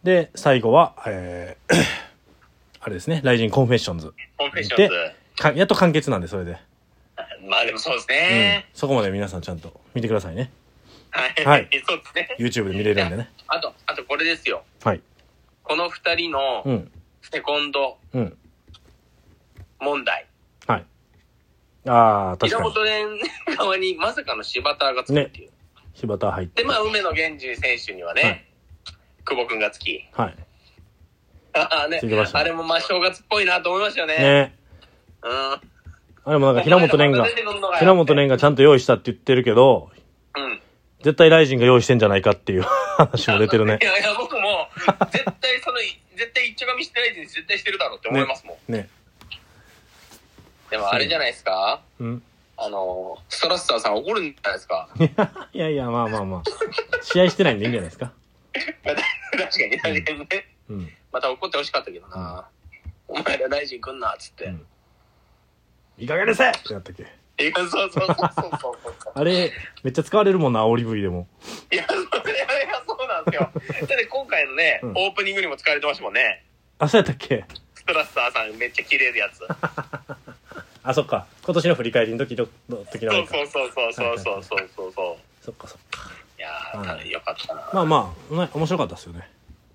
で、最後は、えー あれですね、ライジン Confessions。Confessionsかやっと完結なんで、それで。まあでもそうですうんね。。そこまで皆さんちゃんと見てくださいね。はい。はい そうですね。YouTube で見れるんでね。あと、あとこれですよ。はい。この二人のうん。セコンドうん。問題。はい。ああ、確かに。源連側にまさかの柴田がつくっていう。柴田入って。で、まあ、梅野源氏選手にはね、はい久保くんがつき。はい。ああねあれもまあ正月っぽいなと思いましたよね。ねうん。あれもなんか平本蓮が平本蓮がちゃんと用意したって言ってるけど、うん。絶対ライジンが用意してんじゃないかっていう 話も出てるねい。やいや、僕も、絶対その、絶対一丁紙してない人に絶対してるだろうって思いますもん。ね。でもあれじゃないですか？うん。あの、ストラッサーさん怒るんじゃないですか？いやいや、まあまあまあ。試合してないんでいいんじゃないですか？確かに、確かにね。うん。また怒ってほしかったけどな。お前ら大臣来んな、っつって。うんいい加減ですってなったっけいや、そうそうそうそうそう。あれ、めっちゃ使われるもんな、煽り V でも。いや、それはそうなんですよ。だって今回のね、うんオープニングにも使われてましたもんね。あ、そうやったっけ？ストラッサーさんめっちゃ綺麗なやつ。あ、そっか。今年の振り返りの時の時のそうそうそうそうそうそうそうそう。そっかそっか。いやー、はいよかったな。まあまあ、ね、面白かったですよね。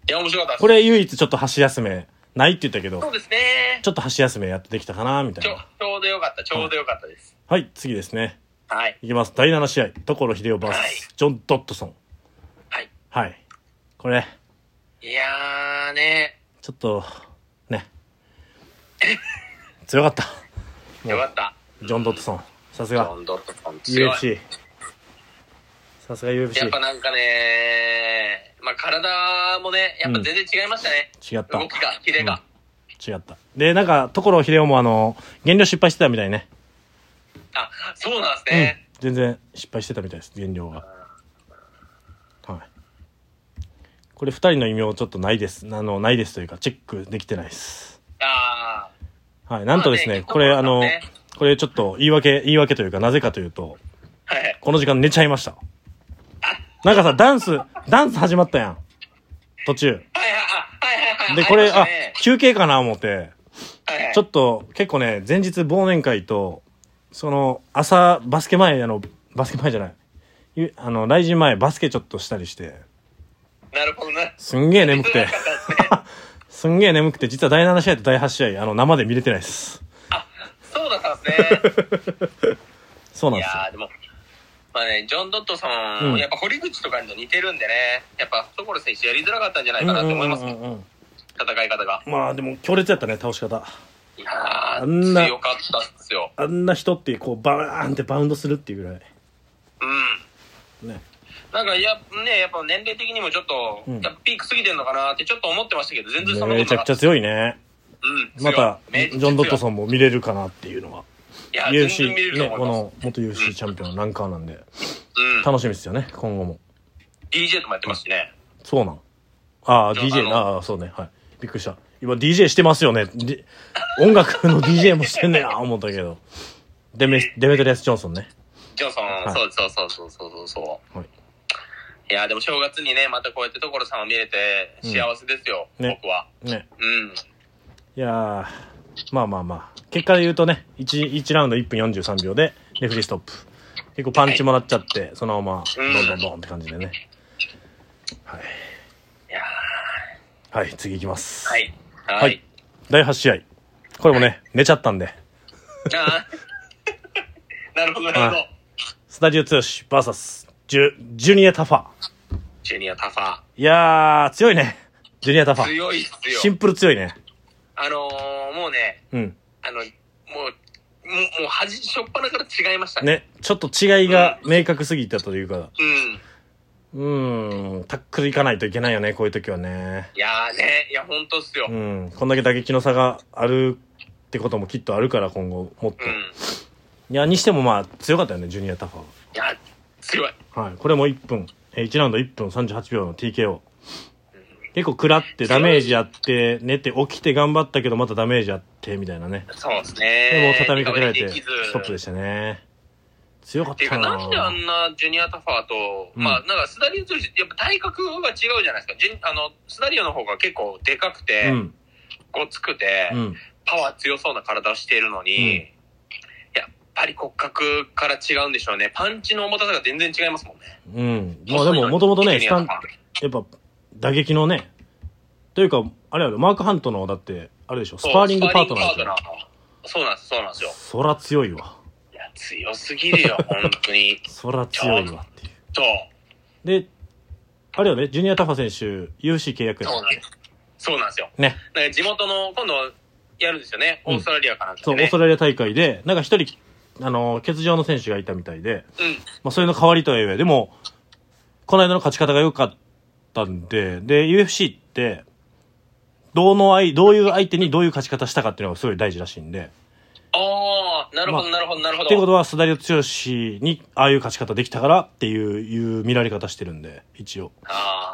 いや、面白かったですこれ唯一ちょっと箸休め、ないって言ったけど、そうですね。ちょっと箸休めやってできたかな、みたちょいな。、ちょうどよかった、ちょうどよかったです。はい、次ですね。はい。いきます。第7試合。所秀夫 VS、はいジョン・ドットソン。はい。はい。これ、いやーね、ちょっと、ね。強かった。よかった。ジョン・ドットソン。さすが。ジョン・ドットソン強い。UFC。さすがや UFC っ。ぱなんかね、まあ体もね、やっぱ全然違いましたね。違った。動きが、キレが。違った。で、なんか、所秀夫もあの、減量失敗してたみたいね。あ、そうなんですうんね。。全然失敗してたみたいです、減量が。はい。これ二人の異名ちょっとないです。あの、ないですというか、チェックできてないです。あはい。なんとですね、まあねこれあのこれちょっと言い訳、言い訳というか、なぜかというと、ー。はい。この時間寝ちゃいました。なんかさ、ダンス、ダンス始まったやん。途中。はいはいはい。で、これ、あ休憩かな思って、ちょっと、結構ね、前日忘年会と、その、朝、バスケ前、あの、バスケ前じゃない。ゆあの、来陣前、バスケちょっとしたりして、なるほどね。すんげえ眠くて すんげえ眠くて、実は第7試合と第8試合、あの、生で見れてないです。そうだったんですね。そうなんですよいや。ーでも、まあね、ジョン・ドットソン、うん。やっぱ堀口とかにも似てるんでね、やっぱ所選手やりづらかったんじゃないかなと思いますもん、うんうんうんうん。戦い方が。まあでも強烈やったね倒し方。いやーあんな強かったっすよ。あんな人ってこうバーンってバウンドするっていうぐらい。うん。ね。なんか、や、ね、やっぱ年齢的にもちょっと、うん。やっぱピーク過ぎてんのかなってちょっと思ってましたけど、全然そんなことなかった。めちゃくちゃ強いね。うん。またジョン・ドットソンも見れるかなっていうのはるとねこ。の元 UFC チャンピオンのランカーなんで。うん。楽しみですよね今後も。DJ ともやってますしね。そうなん。ああ DJ あああそうねはい。びっくりした。今 DJ してますよね。で音楽の DJ もしてんねや思ったけど。デメデメトリアス・ジョンソンね。ジョンソン、い。そうそうそうそうそうそう。はい。いや、でも正月にね、またこうやって所さんを見れて幸せですよ、うんね。僕は。ね。うん。いやーまあまあまあ結果で言うとね 1, 1ラウンド1分43秒でレフェリーストップ。結構パンチもらっちゃって、そのままうん。どんどんどんって感じでね。はい、いやはい、次いきます。ーはい。はい。はい。第8試合。これもね、寝ちゃったんで。あー。なるほど、なるほど。は。スタジオ剛 VS ジュジュニアタファ。ジュニアタファ。いやー強いね。ジュニアタフー。ァ。強いっすよ。シンプル強いね。あのー、もうね、うんあの、もう、もう、もう、はじ、しょっぱなから違いましたね。ねちょっと違いが明確すぎたというかうん。うーんタックルいかないといけないよねこういう時はねいやーね、いや、ほんとっすよ。ううん。ん、こんだけ打撃の差があるってこともきっとあるから今後もっと、いやにしてもまあ強かったよねジュニアタファいや、強い。ははいこれも1分えー1ラウンド1分38秒の TKO 結構食らってダメージあって寝て起きて頑張ったけどまたダメージあってみたいなねそうですね。でも畳みかけられてストップでしたね強かったななんであんなジュニアタファーと、うんまあ、なんか、スダリオとやっぱ体格が違うじゃないですか。ジュンあの、スダリオの方が結構でかくて、うんごつくて、うんパワー強そうな体をしているのに、や、ぱり骨格から違うんでしょうね。パンチの重たさが全然違いますもんね。うん。まあでも、もともとね、スタン、やっぱ、打撃のね、というか、あれやろ、マーク・ハントの、だって、あれでしょ、スパーリングパートナーでそうなんです、そうなんですよ。そら強いわ。いや、強すぎるよ、本当に。そら強いわっていう。そう。で、あれよね、ジュニア・タファ選手、UFC 契約やそうなんです。そうなんですよ。ね。なんか地元の、今度、やるんですよね。うんオーストラリアかなんかそう、でね。オーストラリア大会で、なんか一人、あの、欠場の選手がいたみたいで、うん。まあ、それの代わりとはいえ、でも、この間の勝ち方が良かったんで、で、UFC って、どの相、どういう相手にどういう勝ち方したかっていうのがすごい大事らしいんで、ああ、なるほど、なるほど、なるほど。っていうことは、スダリオ剛に、ああいう勝ち方できたからっていう、いう見られ方してるんで、一応。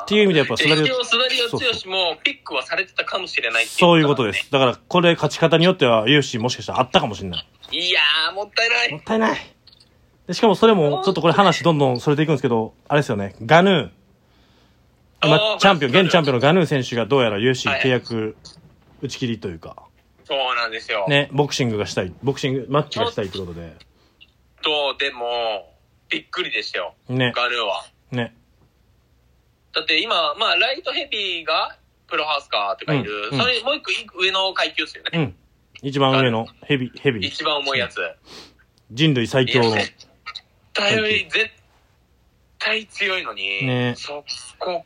っていう意味でやっぱじゃあスダリオ一応、スダリオそう剛もピックはされてたかもしれないいうそういうことでねす。だから、これ勝ち方によっては、UFC もしかしたらあったかもしれない。いやー、もったいない。もったいない。で、しかもそれも、ちょっとこれ話どんどんそれていくんですけど、あれですよね、ガヌー。今あー、チャンピオン、現チャンピオンのガヌー選手がどうやらは UFC い契約打ち切りというか、そうなんですよ。ね、ボクシングがしたい、ボクシング、マッチがしたいってことで、と、でも、びっくりでしたよ。ね、ガルーは。ね、だって今、まあ、ライトヘビーがプロハウスカーとかいる。うんうんそれ、もう一個上の階級ですよね。うん。一番上のヘビ、ヘビ、一番重いやつ。人類最強の絶対、絶対強いのに、ねそこ、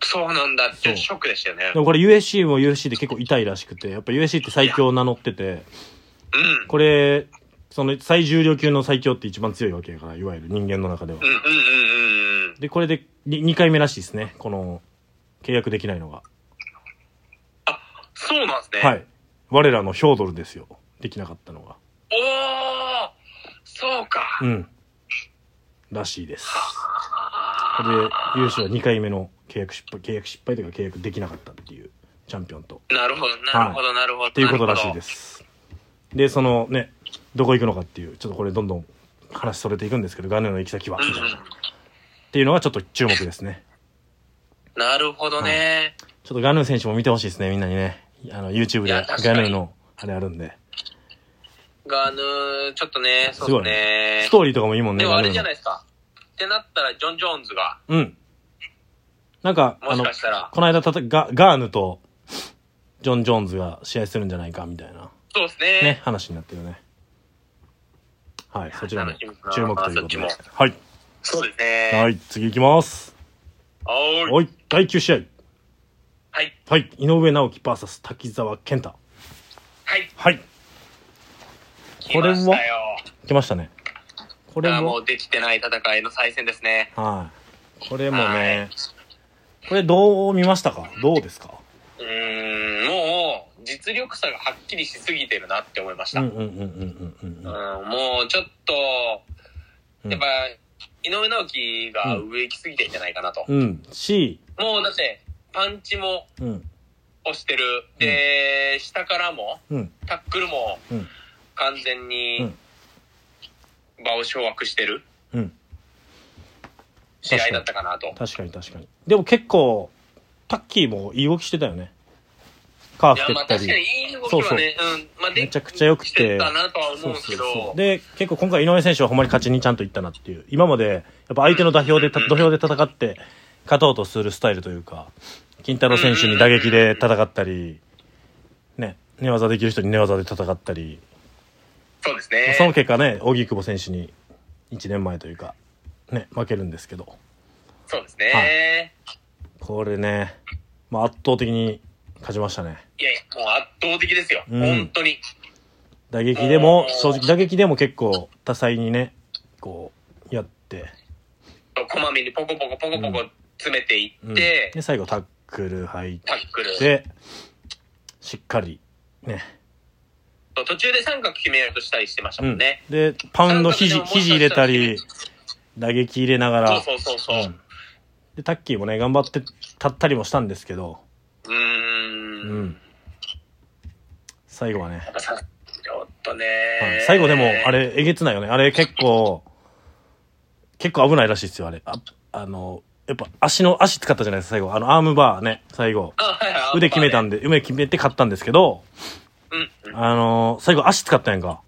そうなんだってショックでしたよねで。もこれ USC も USC で結構痛いらしくて、やっぱ USC って最強を名乗ってて、うん。これ、その最重量級の最強って一番強いわけやから、いわゆる人間の中ではうん。うんうんうんうん。で、これで 2, 回目らしいですね。この、契約できないのが。そうなんですね。はい。我らのヒョードルですよ。できなかったのが。おーそうか。うん。らしいです。これで、優勝は2回目の契約失敗、契約失敗というか契約できなかったっていうチャンピオンと。なるほど、なるほど、なるほど。っっていうことらしいです。で、そのね、どこ行くのかっていう、ちょっとこれどんどん話それていくんですけど、ガネの行き先は、うんみたいな。っていうのがちょっと注目ですね。なるほどね。ちょっとガヌー選手も見てほしいですね、みんなにね。あの、YouTube でガヌーの、あれあるんで。ガヌー、ちょっとね、そうですねス。トーリーとかもいいもんね、でもあれじゃないですか。ってなったら、ジョン・ジョーンズが、うん。なんか、あの、かしこの間たたガ、ガーヌと、ジョン・ジョーンズが試合するんじゃないか、みたいな、そうですね。ね、話になってるね。はい、そちらも注目ということで。はい。そうですね。はい、次行きます。はーい。はい、第9試合。はい。はい、井上直樹 VS 滝沢健太。はい。はい、来ましたよ。来ましたね。これももう、できてない戦いの再戦ですね。はい。これもはねい、これどう見ましたか？どうですか？うーん、もう、実力差がはっきりしすぎてるなって思いました。うううんうんうんうんうんうん。もう、ちょっと、うんやっぱ、井上直樹が上行きすぎてんじゃないかなと。うん。し、もう、だって、パンチもうん。押してる。で、下からも、うん。タックルもうん。完全に場を掌握してるうん。試合だったかなと。確かに確かに。でも結構、タッキーもいい動きしてたよね。カーフ蹴ったり。確かにいい動きはね、うん。まあ、でめちゃくちゃ良くてで結構今回井上選手はほんまに勝ちにちゃんといったなっていう。今まで、やっぱ相手の土俵でた、土俵で戦って、勝とうとするスタイルというか、金太郎選手に打撃で戦ったり、ね、寝技できる人に寝技で戦ったり、そうですね。その結果ね、荻久保選手に1年前というか、ね、負けるんですけど、そうですね。これね、まあ圧倒的に勝ちましたね。い、やいや、もう圧倒的ですよ。うん本当に。打撃でも正直打撃でも結構多彩にね、こう、やって、こまめにポコポコポコポコ詰めていうんって、で、最後タックル入っタックル。て、しっかり、ね。途中で三角決めようとしたりしてましたうん。もんね。で、パウンド肘、肘入れたり、打撃入れながら、そうそうそうそう。うんで、タッキーもね、頑張って立ったりもしたんですけど、うー。うんん。最後はね、やっぱさちょっとね、はい最後でも、あ、れ、えげつないよね。あれ結構、結構危ないらしいですよ、あれ。あ、あの、やっぱ足の、足使ったじゃないですか、最後。あの、アームバーね、最後。あはいはい、腕決めたんで。で、腕決めて勝ったんですけど、うん。うんあの、最後足使ったやんか。は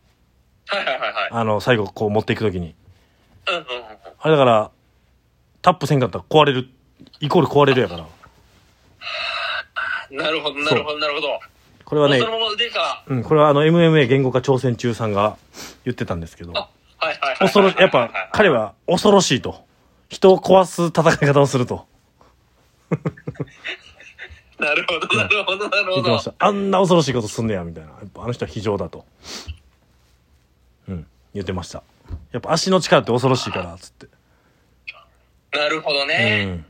いはいはいはい。あの、最後こう持っていくときに。うんうんうん。あれだから、タップせんかったら壊れる、イコール壊れるやから。なるほど、なるほど、なるほど。これはねそ、のまま腕が、うん、これはあの MMA 言語化挑戦中さんが言ってたんですけど、あ、はいはいはいはい。恐ろし、やっぱ彼は恐ろしいと。人を壊す戦い方をすると なるほど、なるほど、なるほど言ってまし。た。あんな恐ろしいことすんねや、みたいな。やっぱあの人は非常だと。うん、言ってました。やっぱ足の力って恐ろしいから、つって。なるほどうね。ん。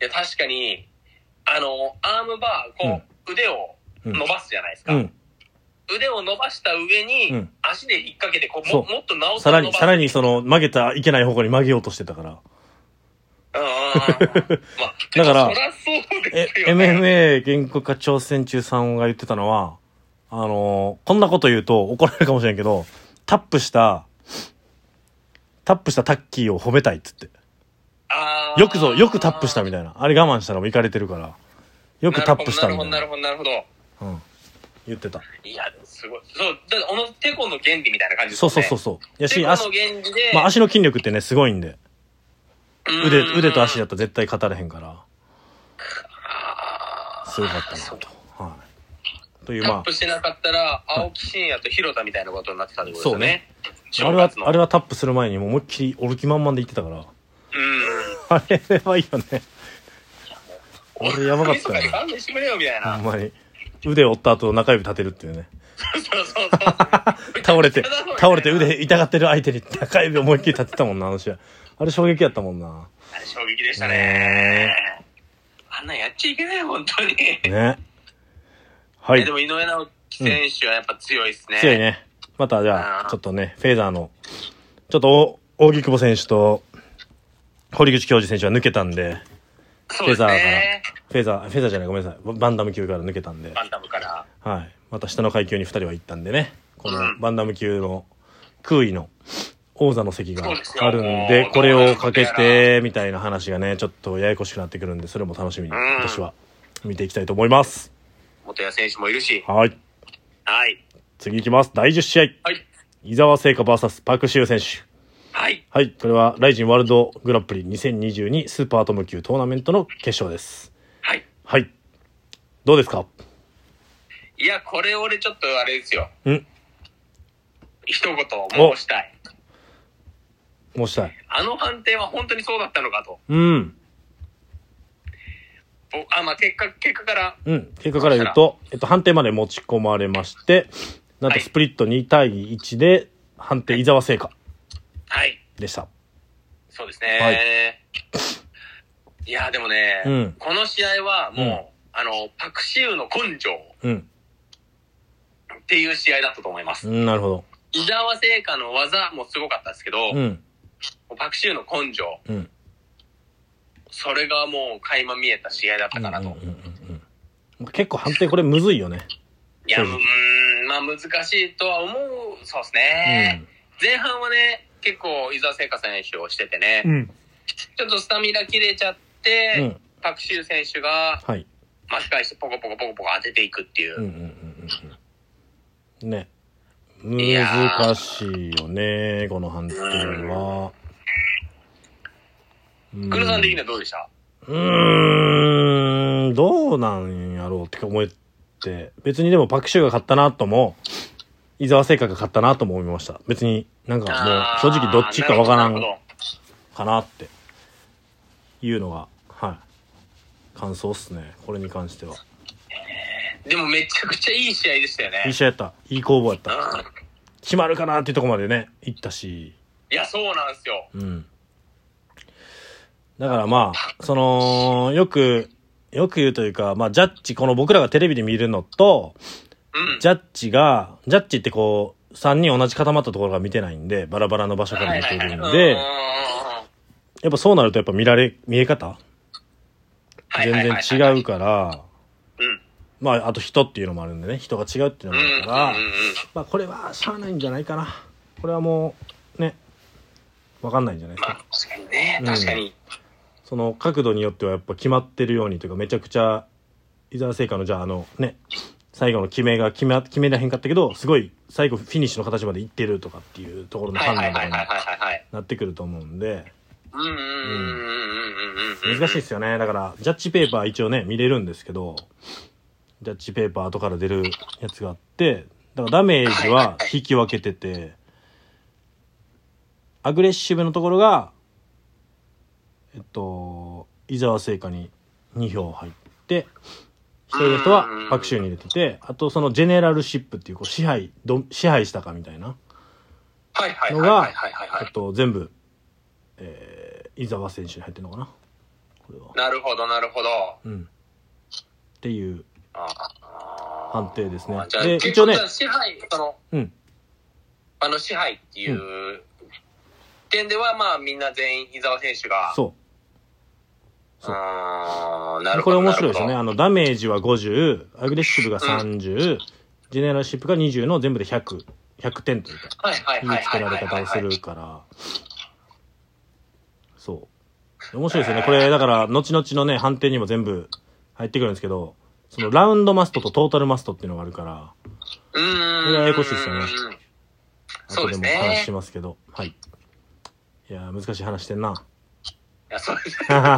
いや、確かに、あの、アームバー、こう、腕をうん伸ばすじゃないですか。うん。腕を伸ばした上に、うん足で引っ掛けて、こう、ももっと直さらに、さらに。にその曲げた、いけない方向に曲げようとしてたから。うんうんうん。まあ、だからね。MMA 言語化挑戦中さんが言ってたのは、あのーこんなこと言うと怒られるかもしれんけど、タップした、タップしたタッキーを褒めたいっつって。よくぞ、よくタップしたみたいな。あれ我慢したらもういかれてるから。よくタップしたみたいな。なるほど、なるほど、なるほど。うん。言ってた。いや、すごい。そう、だって、おの、テコの原理みたいな感じですそうよね。そうそうそう。やし、テコの足、原理で、まあ足の筋力ってね、すごいんで。腕、うん腕と足だと絶対語れへんから、すごかったなそうと。はい。という、まタップしてなかったら、青木真也と広田みたいなことになってたってことですよね。あ、あれはあれはタップする前にもう思いっきりおる気満々で言ってたから。うん。あれはいいよね。あれやばかったよよ。勘弁してくれよ、みたいな。ほんまに。腕を折った後中指立てるっていうね。そうそうそう。倒れて倒れて。腕痛がってる相手に中指思いっきり立てたもんな、あの試合。あれ衝撃やったもんな。あれ衝撃でしたねね。あんなんやっちゃいけない、本当に。ね。はいえで。も井上直樹選手はやっぱ強いですね。強いね。またじゃあ、ちょっとね、フェーザーの、ちょっとお、扇久保選手と、堀口教授選手は抜けたんで、そうですね。フェーザー、フェーザーじゃない、ごめんなさい。バンダム級から抜けたんで、バンタムから。はい。また下の階級に二人は行ったんでね、このうんバンダム級の空位の王座の席があるんもで、うこれをかけて、みたいな話がね、ちょっとややこしくなってくるんで、それも楽しみに、うん私は見ていきたいと思います。元谷選手もいるし。はい。はい。次行きます。第10試合。はい。伊沢聖華 VS パクシウ選手。はい。はい。これは、ライジンワールドグランプリ2022スーパーアトム級トーナメントの決勝です。はい。はい。どうですか？いや、これ俺ちょっとあれですよ。ん一言申したい。申したい。あの判定は本当にそうだったのかと。うん。ぼあ、まあ、結果、結果から、うん。結果から言うと、えっと、判定まで持ち込まれまして、なんとスプリット2対1で、判定伊沢聖華はい。でした。そうですね。い、や、でもね、うんこの試合はもう、うんあの、パクシウの根性うん。っていう試合だったと思います。うん、なるほど。伊沢聖華の技もすごかったですけど、うん。パクシウの根性、うん。それがもう垣間見えた試合だったかなと。うんうんうんうん結構判定これむずいよね。いや、うん、まあ難しいとは思う、そうですね。前半はね、結構伊沢聖華選手をしててね、うん。ちょっとスタミナ切れちゃって、うんパクシウ選手がはい。巻き返してポコポコポコポコ当てていくっていう。うんうんうんうんうん。ね。難しいよね、この判定は。うんクルさん的にはどうでした？うーん、どうなんやろうって思って、別にでもパクシューが勝ったなとも、伊沢聖華が勝ったなとも思いました。別になんかもう正直どっちかわからんかなっていうのが、はい。感想っすね。これに関しては。でもめちゃくちゃいい試合でしたよね。いい試合やった。いい攻防やった。うん決まるかなっていうところまでね、行ったし。いや、そうなんですよ。うん。だからまあ、その、よく、よく言うというか、まあ、ジャッジ、この僕らがテレビで見るのと、うん。ジャッジが、ジャッジってこう、3人同じ固まったところが見てないんで、バラバラの場所から見てるんはいで、やっぱそうなるとやっぱ見られ、見え方？はい全然違うから、うん。まあ、あと人っていうのもあるんでね、人が違うっていうのうん。もあるから、うんうんうんまあ、これはしゃあないんじゃないかな。これはもう、ね、わかんないんじゃないですまあか。、確かにね。うん確かに。その角度によってはやっぱ決まってるようにというか、めちゃくちゃ、伊沢製菓のじゃああの、ね、最後の決めが決め決めらへんかったけどすごい最後フィニッシュの形までいってるとかっていうところの判断とかに。なってくると思うんで。難しいですよねだからジャッジペーパー一応ね見れるんですけどジャッジペーパー後から出るやつがあってだからダメージは引き分けててアグレッシブのところがえっと伊沢製菓に2票入って一人の人は白州に入れててあとそのジェネラルシップっていうこう支配ど支配したかみたいなはいはいのがはいはいはい。はいはい。えっと全部、えー伊沢選手に入ってるのかな？これは。なるほどなるほど。うん。っていう判定ですね。で結一応ね支配、その、うん。あの支配っていう点では、まあみんな全員伊沢選手が。そうそうあーなるこれほど。面白いですよね。あの、ダメージは50、アグレッシブが30、ジェネラルシップが20の全部で100、100点というか、いはい作られ方をす。るから、そう。面白いですよね。これ、だから、後々のね、判定にも全部入ってくるんですけど、その、ラウンドマストとトータルマストっていうのがあるから、うーん。これややこしいですよねそうですね後でも話しますけど、はい。いやー、難しい話してんな。いや、そうですね。確か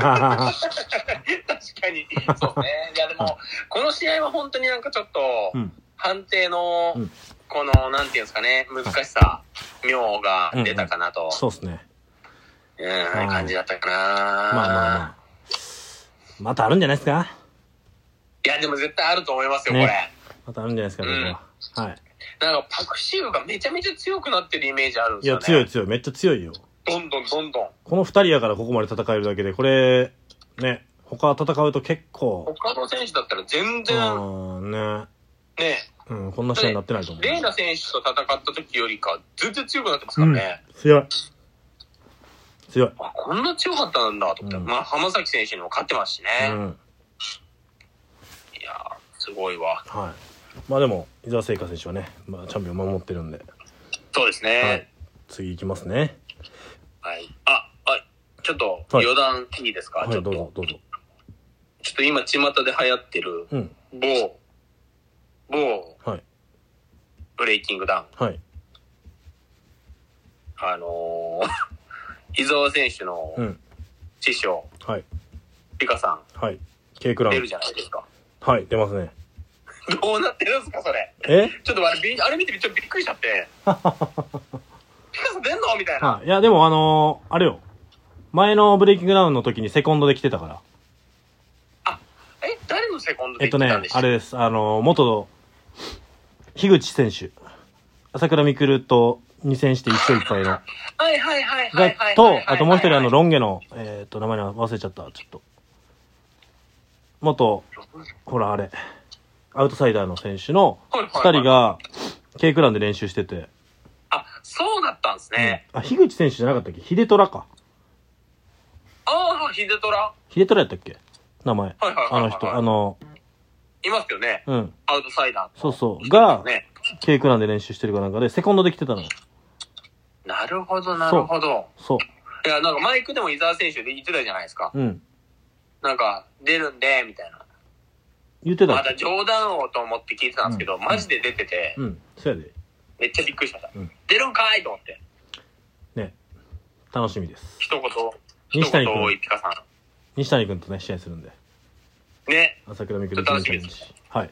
に。そうね。いや、でも、この試合は本当になんかちょっと、うん。判定のうん、この、なんていうんですかね、難しさ、妙が出たかなと、そうですね。うん、はい感じだったかな。まあまあまあ。またあるんじゃないですか？いや、でも絶対あると思いますよ、ねこれ。またあるんじゃないですか、これは。はい。なんか、パクシウがめちゃめちゃ強くなってるイメージあるんですよ、いや、ね。強い強い。めっちゃ強いよ。どんどんどんどん。この二人やからここまで戦えるだけで、これ、ね、他戦うと結構、他の選手だったら全う然、ん、ね、ね、うん、こんな試合になってないと思う。レイナ選手と戦った時よりか、全然強くなってますからね。強い。強い。あ、こんな強かったんだと思って。うんまあ、浜崎選手にも勝ってますしね。うん。いやーすごいわ。はい。まあでも、伊沢聖華選手はね、まあチャンピオン守ってるんで、そうですはいね。。次行きますね。ちょっとはい余談いいですか、はい、ちょっと。どうぞ、どうぞ。ちょっと今、巷で流行ってる、うん。某、某、はい。ブレイキングダウン。はい。あのー、伊沢選手のうん。師匠、はい。リカさはい。K クラん、出るン。じゃないですか。はい、出ますね。どうなってるんですか、それ？え？ちょっとあれびあれ見てちょっとびっくりしちゃって。リカさん出んの？みたいな。はい。いや、でもあのーあれよ。前のブレイキングダウンの時にセコンドで来てたから。え、誰のセコンドでえっとね言ってたんで、したあれです。あのー元、樋口選手。朝倉未来と2戦して1勝1敗の。はいはいはいはいがはいはい。と、あともう一人あの、ロロン毛の、えっと、名前忘れちゃった。ちょっと。元、ほらあれ、アウトサイダーの選手の2人、が、K クランで練習してて。あ、そうだったんですね。あ、樋口選手じゃなかったっけ？秀虎か。ああ、ヒデトラ？秀虎やったっけ？名前。はいはいはいはいあの人、あの、いますよね。うん。アウトサイダー。そうそう。が、ね。K クランで練習してるかなんかで、セコンドで来てたのよ。なるほど、なるほど。そう。いや、なんかマイクでも伊沢選手で言ってたじゃないですか。うん。なんか、出るんで、みたいな。言ってたっけまだ冗談をと思って聞いてたんですけど、うんマジで出てて、うん。そうやで。めっちゃびっくりしました。うん出るんかいと思って。ね。楽しみです。一言、一西谷君言多いピカさ西谷君とね、試合するんで。ん。ね。朝倉未来楽しみですはい。